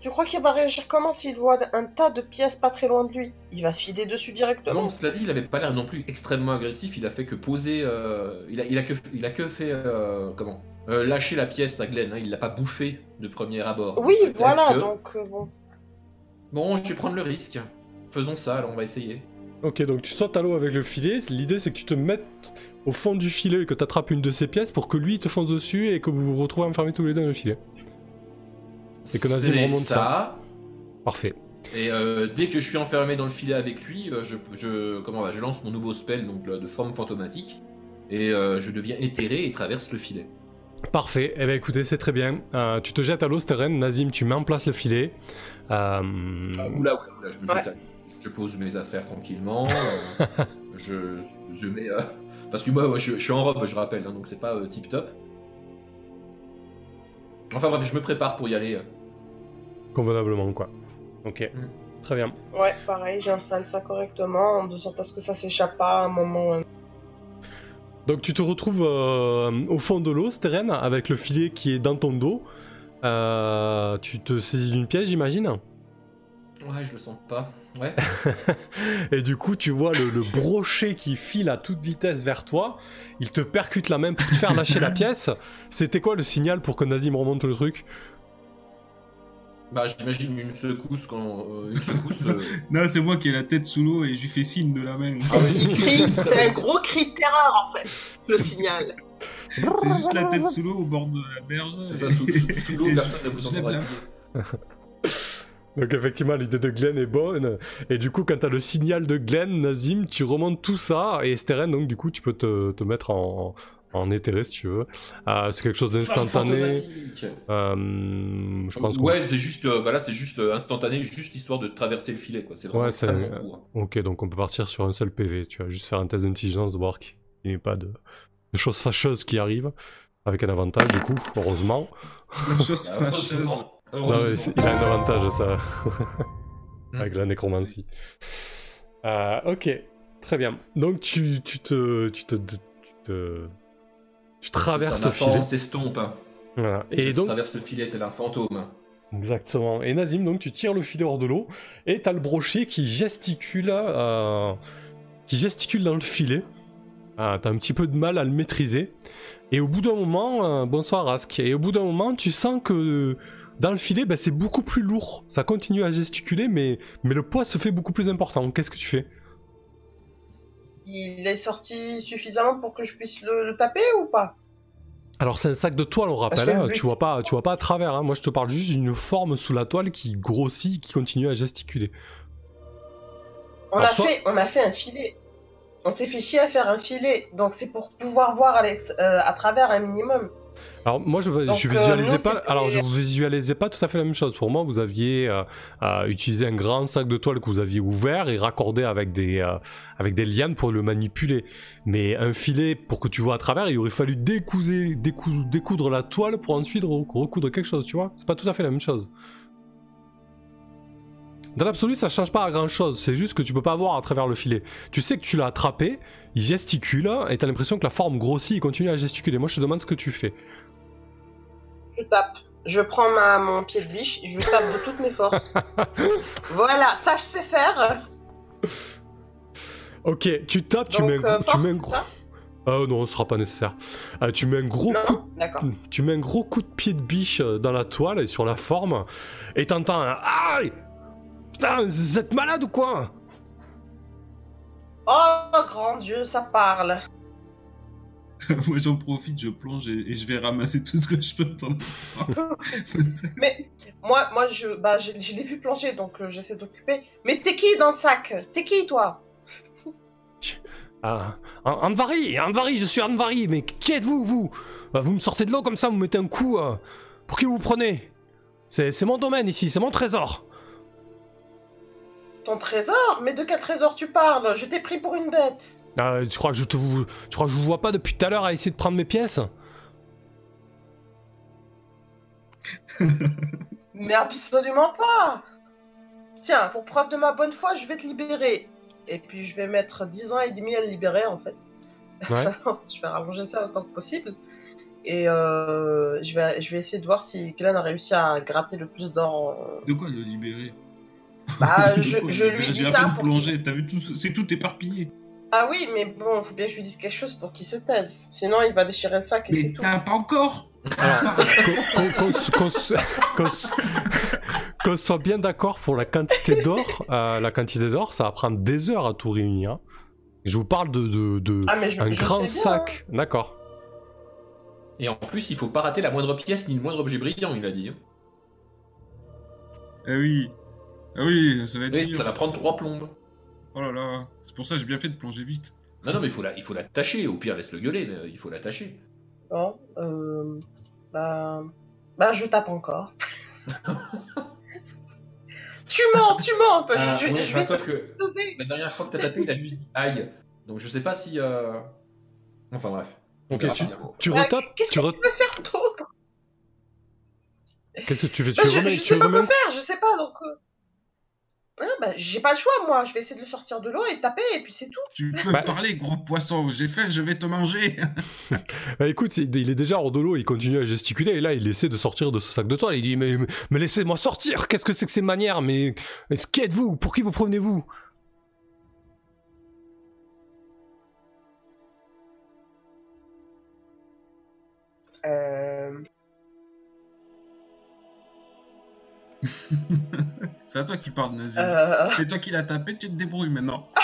Tu crois qu'il va réagir comment s'il voit un tas de pièces pas très loin de lui? Il va filer dessus directement. Non, cela dit, il avait pas l'air non plus extrêmement agressif. Il a fait que poser. euh, il, a, il, a que, il a que fait euh, comment? Euh, Lâcher la pièce à Glenn. hein, il l'a pas bouffé de premier abord. oui, Donc, voilà, que- donc euh, bon. Bon, je vais prendre le risque. Faisons ça. Alors on va essayer. Ok, donc tu sautes à l'eau avec le filet. L'idée, c'est que tu te mettes au fond du filet et que tu attrapes une de ses pièces pour que lui te fonce dessus et que vous vous retrouvez enfermés tous les deux dans le filet. Et que Nazim C'est remonte ça. ça. Parfait. Et euh, dès que je suis enfermé dans le filet avec lui, euh, je, je, comment va, je lance mon nouveau spell donc, de forme fantomatique. Et euh, je deviens éthéré et traverse le filet. Parfait. Eh bien, écoutez, c'est très bien. Euh, tu te jettes à l'eau, Steren. Nazim, tu mets en place le filet. Euh, Ah, oula, oula, oula, je me Ouais. jette à- Je pose mes affaires tranquillement. euh, je, je mets. euh, Parce que moi, moi, je, je suis en robe, je rappelle, hein, donc c'est pas tip top. Enfin bref, je me prépare pour y aller. Convenablement, quoi. Ok. Mm. Très bien. Ouais, pareil, j'installe ça correctement, de sorte à ce que ça s'échappe pas à un moment. Donc tu te retrouves euh, au fond de l'eau, Steren, avec le filet qui est dans ton dos. Euh, tu te saisis d'une pièce, j'imagine. Ouais, je le sens pas. Ouais. Et du coup, tu vois le, le brochet qui file à toute vitesse vers toi. Il te percute la main pour te faire lâcher la pièce. C'était quoi le signal pour que Nazim remonte le truc? Bah, j'imagine une secousse quand. euh, une secousse. euh, Non, c'est moi qui ai la tête sous l'eau et je lui fais signe de la main. Ah c'est un gros cri de terreur en fait, le signal. J'ai juste la tête sous l'eau au bord de la berge. C'est ça, sous, sous- l'eau, Et personne ne vous entendra. Donc effectivement, l'idée de Glenn est bonne. Et du coup, quand t'as le signal de Glenn, Nazim, tu remontes tout ça. Et Steren, donc du coup, tu peux te, te mettre en, en éthéré si tu veux. Euh, c'est quelque chose d'instantané. Euh, je pense que... Ouais, c'est juste, euh, bah là, c'est juste euh, instantané, juste histoire de traverser le filet, quoi. C'est vraiment Ouais, c'est- extrêmement court. Ok, donc on peut partir sur un seul PV. Tu vas juste faire un test d'intelligence, voir qu'il n'y ait pas de, de choses fâcheuses qui arrivent. Avec un avantage, du coup, heureusement. La chose Bah, fâcheuse. Non, il a un avantage, ça. Avec la nécromancie. Euh, ok, très bien. Donc tu, tu te. Tu te. Tu te. Tu traverses le filet. s'estompe. hein. Voilà. Et donc, traverse le filet tel un fantôme. Exactement. Et Nazim, donc tu tires le filet hors de l'eau et t'as le brochet qui gesticule, euh, qui gesticule dans le filet. Ah, t'as un petit peu de mal à le maîtriser. Et au bout d'un moment, euh, bonsoir Rask. Et au bout d'un moment, tu sens que dans le filet, bah, c'est beaucoup plus lourd. Ça continue à gesticuler, mais, mais le poids se fait beaucoup plus important. Qu'est-ce que tu fais? Il est sorti suffisamment pour que je puisse le, le taper ou pas? Alors c'est un sac de toile, on rappelle. Hein. Tu vois pas, tu vois pas à travers. hein. Moi, je te parle juste d'une forme sous la toile qui grossit, qui continue à gesticuler. on Alors, a, soit- fait, on a fait un filet. On s'est fait chier à faire un filet, donc c'est pour pouvoir voir à, euh, à travers un minimum. Alors moi je, Donc, je euh, visualisais pas alors je visualisais pas tout à fait la même chose. Pour moi vous aviez euh, euh, utilisé un grand sac de toile que vous aviez ouvert et raccordé avec des euh, avec des lianes pour le manipuler. Mais un filet pour que tu vois à travers, il aurait fallu découser, décou- découdre la toile pour ensuite re- recoudre quelque chose, tu vois C'est pas tout à fait la même chose. Dans l'absolu, ça change pas à grand chose, c'est juste que tu peux pas voir à travers le filet. Tu sais que tu l'as attrapé, il gesticule, et t'as l'impression que la forme grossit, il continue à gesticuler. Moi je te demande ce que tu fais. Je tape. Je prends ma, mon pied de biche, je tape de toutes mes forces. voilà, ça je sais faire. Ok, tu tapes, tu Donc, mets un, euh, gros- tu mets un gros. Ah non, ce sera pas nécessaire. Euh, tu mets un gros coup, D'accord. tu mets un gros coup de pied de biche euh, dans la toile et sur la forme, et t'entends un aïe. Putain, vous êtes malade ou quoi? Oh grand Dieu, ça parle. Moi j'en profite, je plonge et, et je vais ramasser tout ce que je peux pendant ce temps. Mais moi, moi je, bah, je, je l'ai vu plonger, donc euh, j'essaie d'occuper. Mais t'es qui dans le sac? T'es qui toi? Ah, An- Anvari, Anvari, je suis Anvari, mais qui êtes-vous, vous? Euh, Vous me sortez de l'eau comme ça, vous mettez un coup. euh, pour qui vous prenez? C'est c'est mon domaine ici, c'est mon trésor. Ton trésor Mais de quel trésor tu parles? Je t'ai pris pour une bête. Ah, tu crois que je te vous, tu crois que je vous vois pas depuis tout à l'heure à essayer de prendre mes pièces? Mais absolument pas Tiens, pour preuve de ma bonne foi, je vais te libérer. Et puis je vais mettre 10 ans et demi à le libérer en fait. Ouais. je vais rallonger ça autant que possible. Et euh, je, vais, je vais essayer de voir si Glenn a réussi à gratter le plus d'or. De quoi le libérer? Bah, je, lui dis ça pour plongé, t'as vu tout, ce- c'est tout éparpillé. Ah oui, mais bon, faut bien que je lui dise quelque chose pour qu'il se taise. Sinon, il va déchirer le sac et c'est Mais t'as pas encore Alors, qu'on- soit bien d'accord pour la quantité d'or. euh, la quantité d'or, ça va prendre des heures à tout réunir. Je vous parle de, de, de Ah, je, un je grand bien, hein. sac. D'accord. Et en plus, il faut pas rater la moindre pièce ni le moindre objet brillant, il a dit. hein. Ah oui. Ah oui, ça va être Oui, dur. ça va prendre trois plombes. Oh là là. C'est pour ça que j'ai bien fait de plonger vite. Non, non, mais il faut la- il faut l'attacher. Au pire, laisse-le gueuler, mais il faut l'attacher. Bon, euh, bah, bah, je tape encore. tu mens, tu mens. Ah, je, enfin, vais sauf que te sauver. la dernière fois que t'as tapé, il a juste dit aïe. Donc je sais pas si. euh, Enfin bref. Ok, tu, tu Bah, retapes. Qu'est-ce Tu que re- tu peux faire d'autre? Qu'est-ce que tu Bah, Tu je, remets, je tu sais pas quoi faire, je sais pas, donc... euh, bah, j'ai pas le choix, moi. Je vais essayer de le sortir de l'eau et taper, et puis c'est tout. Tu peux Bah- parler, gros poisson. J'ai faim, je vais te manger. Bah écoute, il il est déjà hors de l'eau, il continue à gesticuler, et là il essaie de sortir de ce sac de toile, il dit Mais, mais, mais laissez-moi sortir, qu'est-ce que c'est que ces manières? Mais, mais qui êtes-vous? Pour qui vous promenez-vous? Euh... C'est à toi qui parle, Nazi. euh, C'est toi qui l'as tapé, tu te débrouilles maintenant.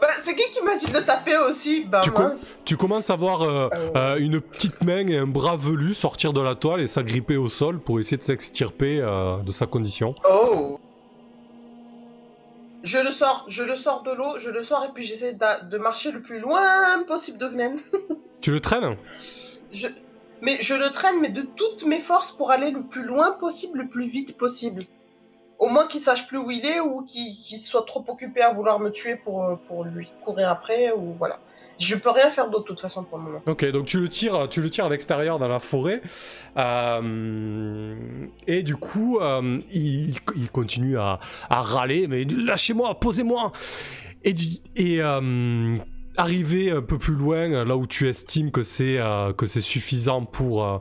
Bah, c'est qui qui m'a dit de le taper aussi? Bah, Tu moi. Tu commences à voir euh, Euh. euh, une petite main et un bras velu sortir de la toile et s'agripper au sol pour essayer de s'extirper euh, de sa condition. Oh Je le sors, je le sors de l'eau, je le sors, et puis j'essaie de marcher le plus loin possible de Glen. Tu le traînes? Je... Mais je le traîne, mais de toutes mes forces pour aller le plus loin possible, le plus vite possible. Au moins qu'il sache plus où il est ou qu'il soit trop occupé à vouloir me tuer pour, euh, pour lui courir après ou voilà. Je peux rien faire d'autre de toute façon pour le moment. Ok, donc tu le tires, tu le tires à l'extérieur dans la forêt, euh, et du coup, euh, il, continue à, à râler, mais lâchez-moi, posez-moi. Et, et arrivé un peu plus loin, là où tu estimes que c'est euh, suffisant pour euh,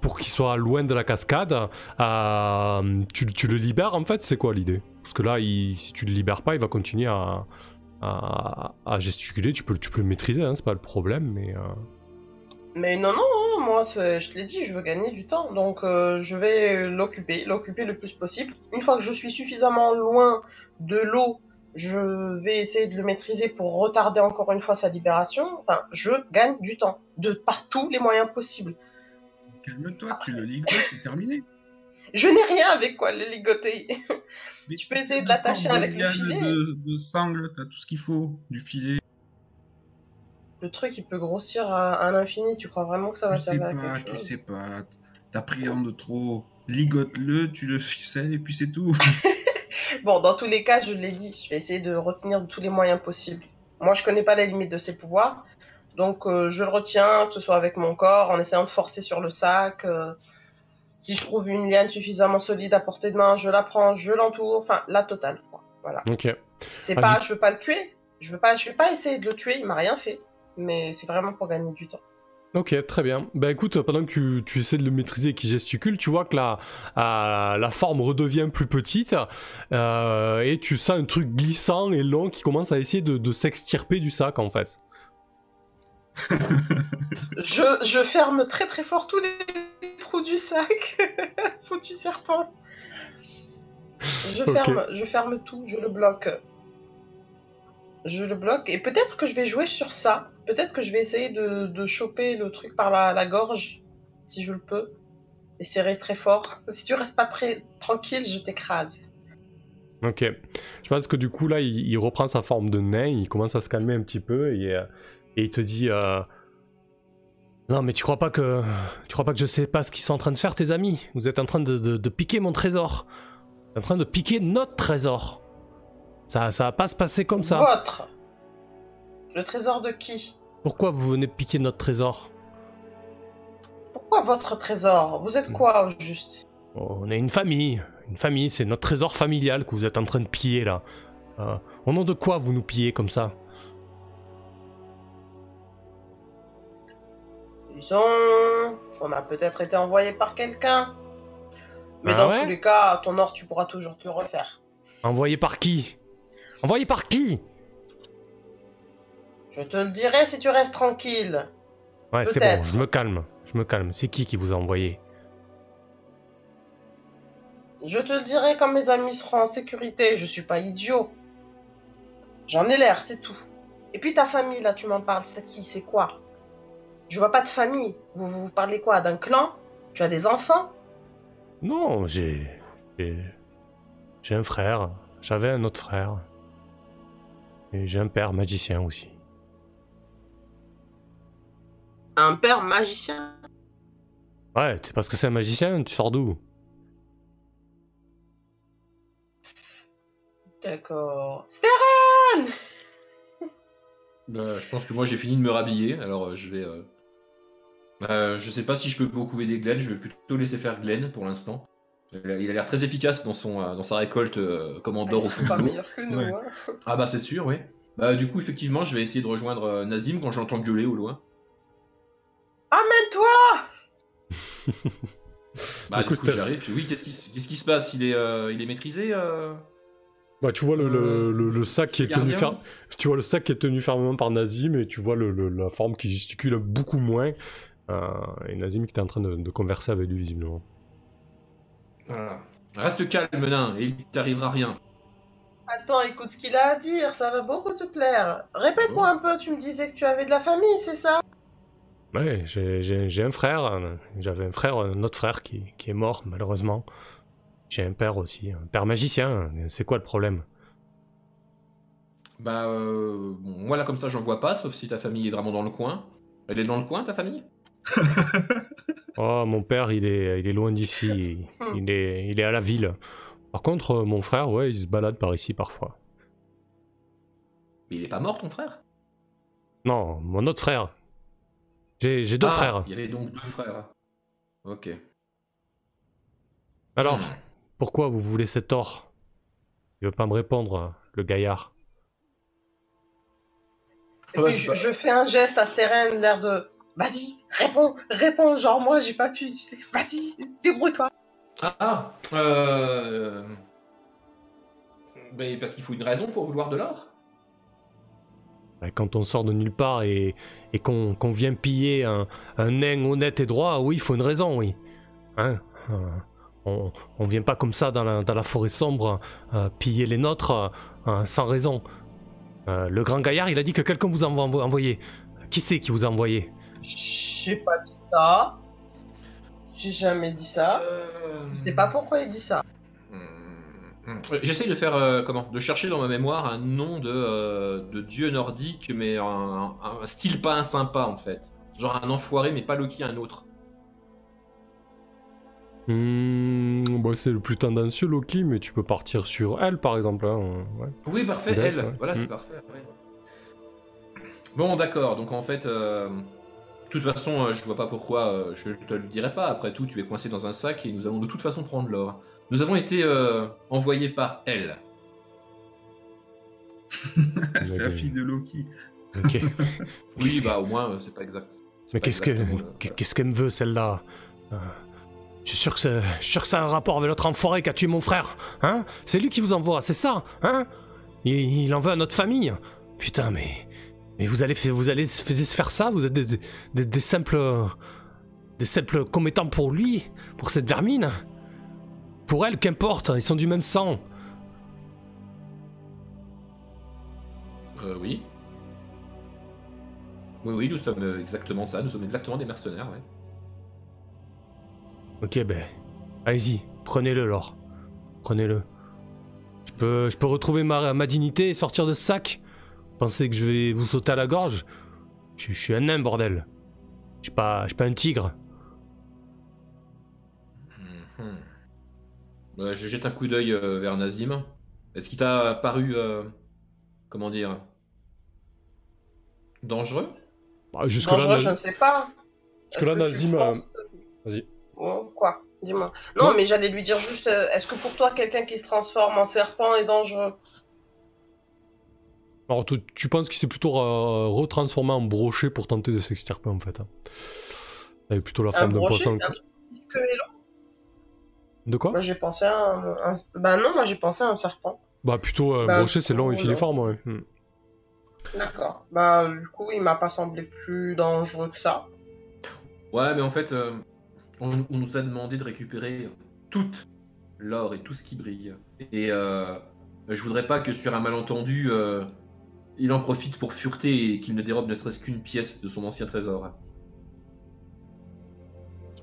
pour qu'il soit loin de la cascade, euh, tu, le libères en fait. C'est quoi l'idée? Parce que là, si tu le libères pas, il va continuer à à, gesticuler, tu peux, tu peux le maîtriser, hein, c'est pas le problème, mais... euh, Mais non, non, non, moi je te l'ai dit, je veux gagner du temps. Donc euh, je vais l'occuper, l'occuper le plus possible. Une fois que je suis suffisamment loin de l'eau, je vais essayer de le maîtriser pour retarder encore une fois sa libération. Enfin, je gagne du temps, de par tous les moyens possibles. Calme-toi, tu le ligotes, c'est terminé. Je n'ai rien avec quoi le ligoter. Mais Tu peux essayer de l'attacher avec le filet. De, de sangle, t'as tout ce qu'il faut. Du filet. Le truc, il peut grossir à, à l'infini. Tu crois vraiment que ça va Tu sais servir à pas, quelque tu chose? sais pas. T'appréhendes trop. Ligote-le, tu le ficelles et puis c'est tout. Bon, dans tous les cas, je l'ai dit, je vais essayer de retenir de tous les moyens possibles. Moi, je connais pas les limites de ses pouvoirs, donc euh, je le retiens, que ce soit avec mon corps, en essayant de forcer sur le sac. euh, si je trouve une liane suffisamment solide à portée de main, je la prends, je l'entoure, enfin, la totale. quoi. Voilà. Ok. C'est Ah, pas, du- je veux pas le tuer, je veux pas, je vais pas essayer de le tuer, il m'a rien fait, mais c'est vraiment pour gagner du temps. Ok, très bien. Bah écoute, pendant que tu, tu essaies de le maîtriser et qu'il gesticule, tu vois que la, euh, la forme redevient plus petite euh, et tu sens un truc glissant et long qui commence à essayer de, de s'extirper du sac en fait. Je, je ferme très très fort tous les trous du sac. Foutu serpent. Je ferme, je ferme tout, je le bloque. Je le bloque et peut-être que je vais jouer sur ça. Peut-être que je vais essayer de, de choper le truc par la, la gorge, si je le peux. Et serrer très fort. Si tu restes pas très tranquille, je t'écrase. Ok. Je pense que du coup là, il, reprend sa forme de nain, il commence à se calmer un petit peu et, euh, et il te dit euh, Non mais tu crois pas que tu crois pas que je sais pas ce qu'ils sont en train de faire tes amis? Vous êtes en train de, de- de piquer mon trésor. En train de piquer notre trésor. Ça, ça va pas se passer comme ça. Votre. Le trésor de qui? Pourquoi vous venez piquer notre trésor? Pourquoi votre trésor? Vous êtes quoi au juste? Oh, On est une famille. Une famille, c'est notre trésor familial que vous êtes en train de piller là. Euh, au nom de quoi vous nous pillez comme ça? Disons, on a peut-être été envoyé par quelqu'un. Mais Ah dans ouais? tous les cas, ton or, tu pourras toujours te le refaire. Envoyé par qui? Envoyé par qui? Je te le dirai si tu restes tranquille. Ouais, c'est bon, je me calme. Je me calme. C'est qui qui vous a envoyé? Je te le dirai quand mes amis seront en sécurité. Je suis pas idiot. J'en ai l'air, c'est tout. Et puis ta famille, là, tu m'en parles, c'est qui? C'est quoi? Je vois pas de famille. Vous vous parlez quoi? D'un clan? Tu as des enfants? Non, j'ai. J'ai j'ai un frère. J'avais un autre frère. Et j'ai un père magicien aussi. Un père magicien Ouais, c'est parce que c'est un magicien, tu sors d'où? D'accord. Steren Bah, je pense que moi j'ai fini de me rhabiller, alors euh, je vais. euh, bah, je sais pas si je peux beaucoup aider Glenn, je vais plutôt laisser faire Glenn pour l'instant. Il a l'air très efficace dans, son, euh, dans sa récolte euh, comme Andorre au fond pas meilleurs que nous. Ouais. hein. Ah bah c'est sûr, oui. Bah du coup effectivement je vais essayer de rejoindre euh, Nazim quand je l'entends gueuler au loin. Amène-toi Bah Du du coup, j'arrive, oui qu'est-ce qui, qui se passe? Il est, euh, il est maîtrisé euh? Bah, tu vois le, le- le- le sac qui est tenu tu vois le sac qui est tenu fermement par Nazim et tu vois le, le- la forme qui gesticule beaucoup moins. Euh, et Nazim qui est en train de, de converser avec lui visiblement. Voilà. Reste calme nain et il t'arrivera rien. Attends, écoute ce qu'il a à dire, ça va beaucoup te plaire. Répète-moi un peu, tu me disais que tu avais de la famille, c'est ça? Ouais, j'ai- j'ai j'ai un frère. J'avais un frère, un autre frère qui, qui est mort malheureusement. J'ai un père aussi, un père magicien. C'est quoi le problème? Bah euh, moi là comme ça j'en vois pas sauf si ta famille est vraiment dans le coin. Elle est dans le coin ta famille? Oh, mon père, il est, il est loin d'ici. Hmm. Il est, il est à la ville. Par contre, euh, mon frère, ouais, il se balade par ici parfois. Mais il est pas mort ton frère? Non, mon autre frère. J'ai j'ai deux Ah, frères. Il y avait donc deux frères. Ok. Alors, Hmm. pourquoi vous voulez cet or? Il veut pas me répondre, le gaillard. Et Ouais, puis c'est je, fais un geste à l'air de Vas-y, réponds, réponds, genre moi j'ai pas pu, tu sais. Vas-y, débrouille-toi. Ah, ah euh... Mais parce qu'il faut une raison pour vouloir de l'or Ouais, Quand on sort de nulle part et, et qu'on qu'on vient piller un, un nain honnête et droit, oui, il faut une raison, oui. Hein Euh, on, on vient pas comme ça dans la, dans la forêt sombre euh, piller les nôtres euh, sans raison. Euh, le grand gaillard, il a dit que quelqu'un vous a envo- envoyé. Qui c'est qui vous a envoyé? J'ai pas dit ça. J'ai jamais dit ça. Euh... Je sais pas pourquoi il dit ça. Hmm, hmm. J'essaye de faire euh, comment? De chercher dans ma mémoire un nom de, euh, de dieu nordique, mais un, un- un style pas un sympa en fait. Genre un enfoiré, mais pas Loki, un autre. Hmm, bah, C'est le plus tendancieux, Loki, mais tu peux partir sur elle, par exemple. hein, ouais. Oui, parfait, elle. ouais. Voilà, Hmm. c'est parfait. ouais. Bon, d'accord. Donc en fait, euh, de toute façon, euh, je vois pas pourquoi euh, je te le dirai pas. Après tout, tu es coincé dans un sac et nous allons de toute façon prendre l'or. Nous avons été euh, envoyés par elle. C'est la fille de Loki. Ok. Oui, bah au moins, c'est pas exact. Mais qu'est-ce que qu'elle me veut celle-là? Je suis sûr que c'est je suis sûr que ça a un rapport avec l'autre enfoiré qui a tué mon frère. Hein? C'est lui qui vous envoie, c'est ça Hein? Il, il en veut à notre famille? Putain, mais mais vous allez vous allez faire ça Vous êtes des, des- des- des simples des simples commettants pour lui, pour cette vermine. Pour elle, qu'importe, ils sont du même sang. Euh, oui. Oui, oui, nous sommes euh, exactement ça. Nous sommes exactement des mercenaires, ouais. Ok, ben, allez-y, prenez-le, alors. Prenez-le. Je peux, je peux retrouver ma, ma dignité et sortir de ce sac? Pensez que je vais vous sauter à la gorge? Je, je suis un nain, bordel. Je suis pas, je suis pas un tigre. Mhm. Euh, je jette un coup d'œil euh, vers Nazim. Est-ce qu'il t'a paru, euh, comment dire, dangereux? Bah, Dangereux, Naz- je ne sais pas. jusque-là, Est-ce que tu Nazim. penses euh, Vas-y. Oh, quoi? Dis-moi. Non, mais j'allais lui dire juste, euh, est-ce que pour toi, quelqu'un qui se transforme en serpent est dangereux? Alors, tu, tu penses qu'il s'est plutôt euh, retransformé en brochet pour tenter de s'extirper, en fait. hein. Plutôt la forme d'un poisson. un De quoi? Moi, j'ai pensé à un, un- Bah non, moi, j'ai pensé à un serpent. Bah, plutôt un Bah, brochet, c'est long et non. filiforme, ouais. Hmm. D'accord. Bah, du coup, il m'a pas semblé plus dangereux que ça. Ouais, mais en fait, euh, on, on nous a demandé de récupérer toute l'or et tout ce qui brille. Et euh, je voudrais pas que sur un malentendu, euh, il en profite pour fureter et qu'il ne dérobe ne serait-ce qu'une pièce de son ancien trésor.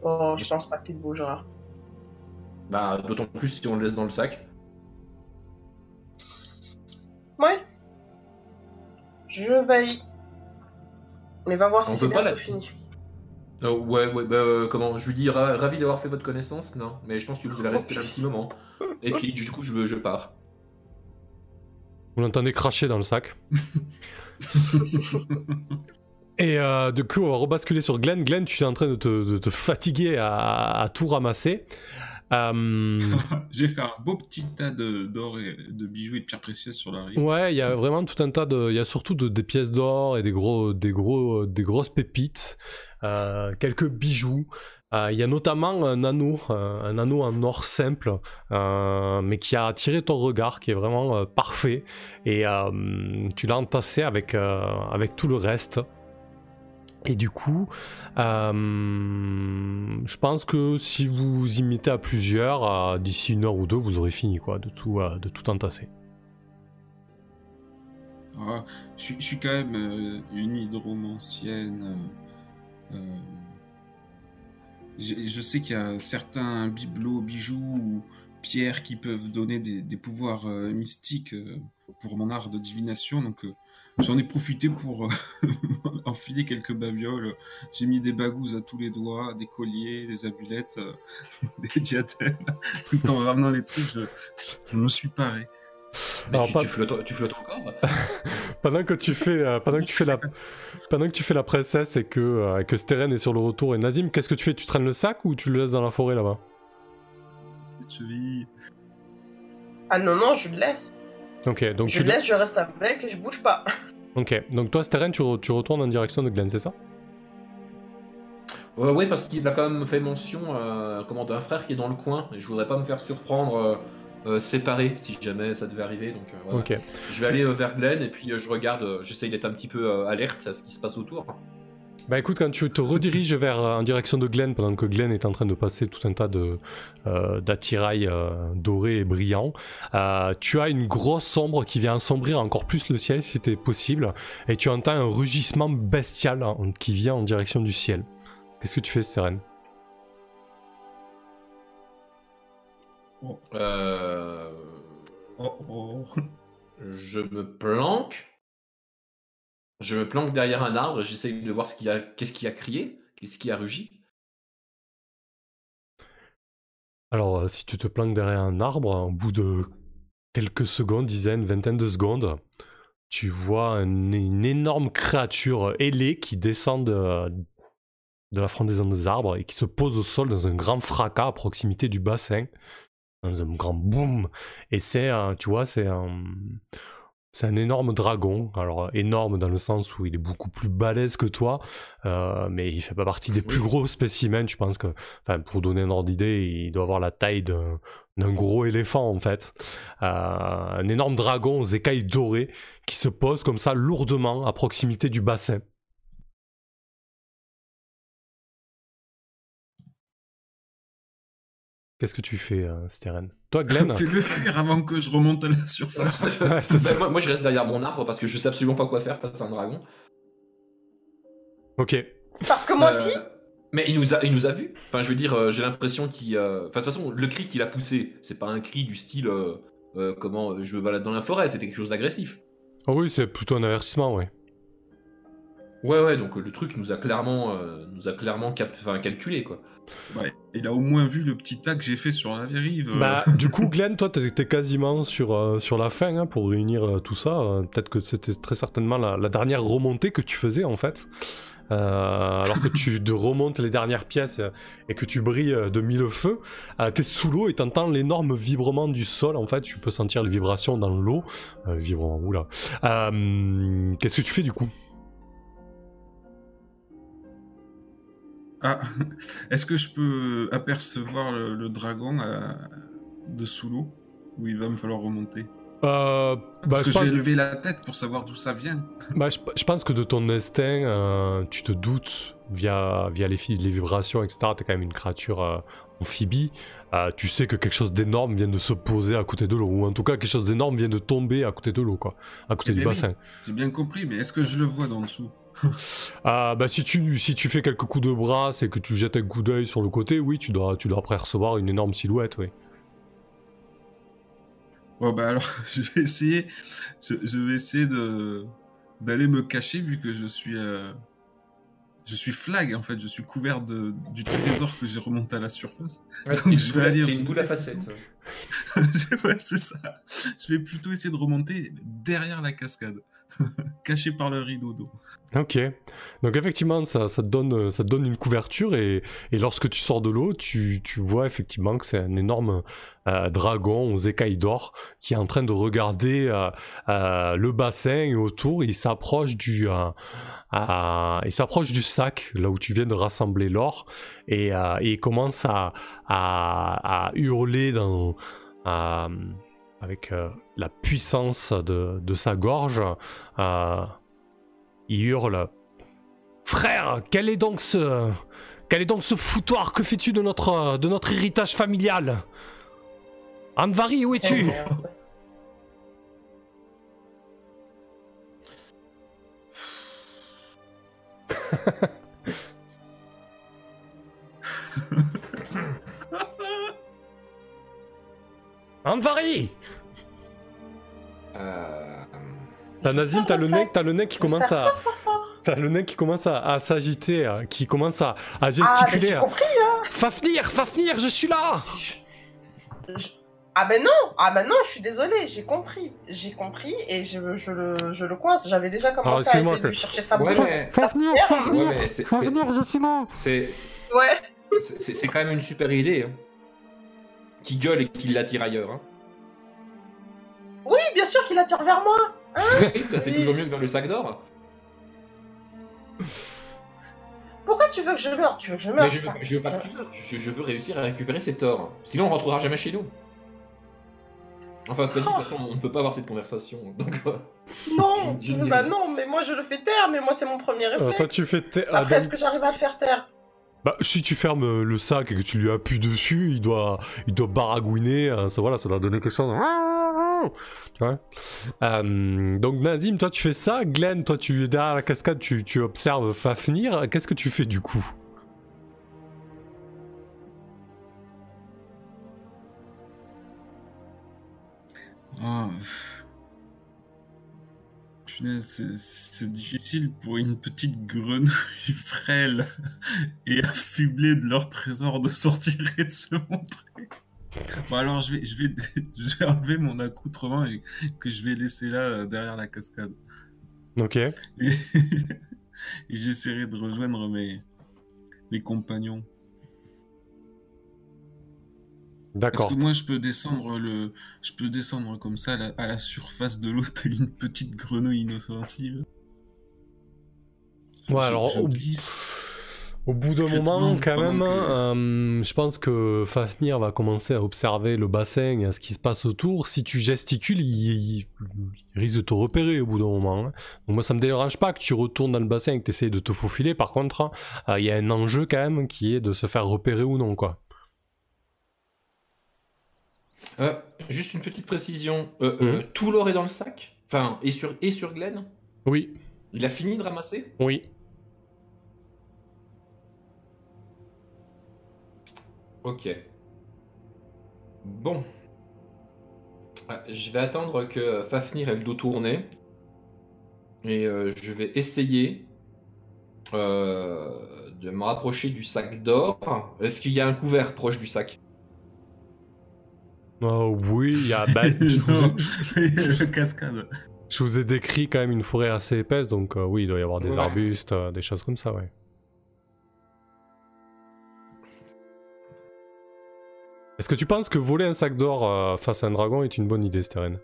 Oh, je pense pas qu'il bougera. Bah, d'autant plus si on le laisse dans le sac. Ouais. Je veille. Mais va voir On si peut c'est la- fini. Euh, ouais, ouais, bah, euh, comment Je lui dis ra- ravi d'avoir fait votre connaissance, non Mais je pense que vous allez rester un petit moment. Et puis, du coup, je, je pars. Vous l'entendez cracher dans le sac. Et euh, du coup, on va rebasculer sur Glenn. Glenn, tu es en train de te, de te fatiguer à, à tout ramasser. Euh, J'ai fait un beau petit tas d'or et de bijoux et de pierres précieuses sur la rive. ouais, il y a vraiment tout un tas de. Il y a surtout de- des pièces d'or et des, gros, des, gros, des grosses pépites, euh, quelques bijoux. Euh, Il y a notamment un anneau, euh, un anneau en or simple, euh, mais qui a attiré ton regard, qui est vraiment parfait. Et tu l'as entassé avec, avec tout le reste. Et du coup, je pense que si vous y mettez à plusieurs, d'ici une heure ou deux, vous aurez fini quoi, de tout, de tout entasser. Ah, je, suis, quand même une hydromancienne. Je sais qu'il y a certains bibelots, bijoux ou pierres qui peuvent donner des, pouvoirs euh, mystiques euh, pour mon art de divination. Donc euh, j'en ai profité pour enfiler quelques babioles. J'ai mis des bagouses à tous les doigts, des colliers, des amulettes, des diadèmes. Tout en ramenant les trucs, je, je me suis paré. Mais Alors, tu, pas- tu flottes, tu flottes encore? Pendant que tu fais, euh, pendant que tu fais la, pendant que tu fais la princesse et que, euh, que Steren est sur le retour et Nazim, qu'est-ce que tu fais? Tu traînes le sac ou tu le laisses dans la forêt là-bas? Ah non, non, je le laisse. Ok, donc Je tu le laisse, je reste avec et je bouge pas. Ok, donc toi Steren, tu, re- tu retournes en direction de Glenn, c'est ça? Ouais, ouais, parce qu'il a quand même fait mention euh, comment, d'un frère qui est dans le coin. Et je voudrais pas me faire surprendre euh, euh, séparé si jamais ça devait arriver. Donc, euh, voilà. Je vais aller euh, vers Glenn et puis euh, je regarde, j'essaye d'être un petit peu alerte à ce qui se passe autour. Bah écoute, quand tu te rediriges vers en direction de Glenn, pendant que Glenn est en train de passer tout un tas de d'attirails dorés et brillants, tu as une grosse ombre qui vient assombrir encore plus le ciel si c'était possible, et tu entends un rugissement bestial hein, qui vient en direction du ciel. Qu'est-ce que tu fais, Euh, Oh, oh. je me planque. Je me planque derrière un arbre. J'essaye de voir ce qu'il a, qu'est-ce qui a crié, qu'est-ce qui a rugi. Alors, euh, si tu te planques derrière un arbre, au bout de quelques secondes, dizaines, vingtaine de secondes, tu vois un- une énorme créature ailée qui descend de, de la frondaison des arbres et qui se pose au sol dans un grand fracas à proximité du bassin, un grand boom. Et c'est, un- tu vois, c'est un, c'est un énorme dragon. Alors, énorme dans le sens où il est beaucoup plus balèze que toi, euh, mais il fait pas partie des plus gros spécimens. Je pense que Enfin, pour donner un ordre d'idée, il doit avoir la taille d'un d'un gros éléphant en fait. Euh, un énorme dragon aux écailles dorées qui se pose comme ça lourdement à proximité du bassin. Qu'est-ce que tu fais, euh, Steren? Toi, Glenn? Fais-le fuir avant que je remonte à la surface. Ouais. Bah, moi, moi, je reste derrière mon arbre parce que je sais absolument pas quoi faire face à un dragon. Ok. Parce que moi Euh, aussi, Mais il nous a, il nous a vus. Enfin, je veux dire, euh, j'ai l'impression qu'il. euh, Enfin, de toute façon, le cri qu'il a poussé, c'est pas un cri du style euh, euh, comment je me balade dans la forêt, c'était quelque chose d'agressif. Ah oui, c'est plutôt un avertissement, ouais. Ouais, ouais, donc euh, le truc nous a clairement, euh, nous a clairement cap- enfin, calculé, quoi. Ouais, il a au moins vu le petit tas que j'ai fait sur la dérive. Bah, du coup, Glenn, toi, t'es quasiment sur, euh, sur la fin hein, pour réunir euh, tout ça. Euh, Peut-être que c'était très certainement la, la dernière remontée que tu faisais, en fait. Alors que tu de remontes les dernières pièces et que tu brilles de mille feux, t'es sous l'eau et t'entends l'énorme vibrement du sol. En fait, tu peux sentir les vibrations dans l'eau. Vibrement, oula. Qu'est-ce que tu fais du coup? Ah, est-ce que je peux apercevoir le, le dragon euh, de sous l'eau Ou il va me falloir remonter? Euh, bah, Parce que j'ai levé la tête pour savoir d'où ça vient. Bah, je, je pense que de ton instinct, euh, tu te doutes via, via les, vibrations, etc. T'es quand même une créature euh, amphibie, tu sais que quelque chose d'énorme vient de se poser à côté de l'eau, ou en tout cas quelque chose d'énorme vient de tomber à côté de l'eau, quoi, à côté Eh du ben oui. bassin. J'ai bien compris, mais est-ce que je le vois d'en dessous Ah, bah si tu, si tu fais quelques coups de bras et que tu jettes un coup d'œil sur le côté, oui, tu dois, tu dois après recevoir une énorme silhouette, oui. Bon bah alors, je vais essayer, je, je vais essayer de d'aller me cacher vu que je suis, euh, je suis flag en fait, je suis couvert de, du trésor que j'ai remonté à la surface. Ouais, Donc, je vais boule à- aller- t'es une boule à facettes. ouais, c'est ça. Je vais plutôt essayer de remonter derrière la cascade, caché par le rideau d'eau. Ok. Donc effectivement, ça, te donne, une couverture et, lorsque tu sors de l'eau, tu, vois effectivement que c'est un énorme euh, dragon aux écailles d'or qui est en train de regarder euh, euh, le bassin et autour. Il s'approche du, sac là où tu viens de rassembler l'or et, il commence à, hurler avec la puissance de, de sa gorge. euh, il hurle Frère, quel est donc ce. Quel est donc ce foutoir Que fais-tu de notre, de notre héritage familial? Anvari, où es-tu? Anvari T'as Nazim, t'as le nez, t'as le nez qui commence à. T'as le nez qui commence à, à s'agiter, euh, qui commence à, à Ah, gesticuler. j'ai compris, hein. Fafnir, Fafnir, je suis là Je- je- Ah ben non, ah ben non, je suis désolée, j'ai compris, j'ai compris et je, je le, je le coince. J'avais déjà Alors, commencé à essayer de chercher sa Ouais, mais, Fafnir, ouais, mais c'est- c'est- je suis là c'est- Ouais. c'est c'est quand même une super idée. hein. Qui gueule et qui l'attire ailleurs. hein. Oui, bien sûr qu'il attire vers moi. Oui, bah, c'est toujours mieux que vers le sac d'or. Pourquoi tu veux que je meure? Tu veux que je meure Mais je veux, ça? je veux pas que tu meurs. Je, je veux réussir à récupérer cet or. Sinon, on rentrera jamais chez nous. Enfin, c'est-à-dire, de toute façon, on ne peut pas avoir cette conversation. Donc, euh, Non, Je- je bah rien. non, mais moi je le fais taire, mais moi c'est mon premier Euh, réflexe. toi, tu fais. tes- ah, Après, donc- est-ce que j'arrive à le faire taire? Bah, si tu fermes euh, le sac et que tu lui appuies dessus, il doit, il doit baragouiner, euh, ça, voilà, ça doit donner quelque chose. Euh, Donc, Nazim, toi, tu fais ça. Glenn, toi, tu es derrière la cascade, tu, observes Fafnir. Qu'est-ce que tu fais du coup? Oh. Punaise, c'est- difficile pour une petite grenouille frêle et affublée de leur trésor de sortir et de se montrer. Bon alors je vais, je vais, je vais enlever mon accoutrement et que je vais laisser là euh, derrière la cascade. Ok. Et, et j'essaierai de rejoindre mes, mes compagnons. D'accord. que moi je peux descendre le, je peux descendre comme ça à la, à la surface de l'eau telle une petite grenouille inoffensive? Ouais, Je- alors, je au- glisse. Au bout d'un moment, quand même, que- euh, je pense que Fafnir va commencer à observer le bassin et à ce qui se passe autour. Si tu gesticules, il, il- il risque de te repérer au bout d'un moment. hein. Donc moi, ça me dérange pas que tu retournes dans le bassin et que tu essayes de te faufiler. Par contre, euh, il y a un enjeu quand même qui est de se faire repérer ou non, quoi. Euh, juste une petite précision. Euh, euh, Tout l'or est dans le sac? Enfin, et sur, et sur Glenn? Oui, Il a fini de ramasser? Oui. Ok. Bon. Ah, Je vais attendre que Fafnir ait le dos tourné. Et je vais essayer de me rapprocher du sac d'or. Est-ce qu'il y a un couvert proche du sac? Oh, oui, il y a... bah, je, vous ai, Non, la cascade. je vous ai décrit quand même une forêt assez épaisse, donc euh, oui, il doit y avoir des Ouais. arbustes, euh, des choses comme ça, ouais. Est-ce que tu penses que voler un sac d'or euh, face à un dragon est une bonne idée, Steren?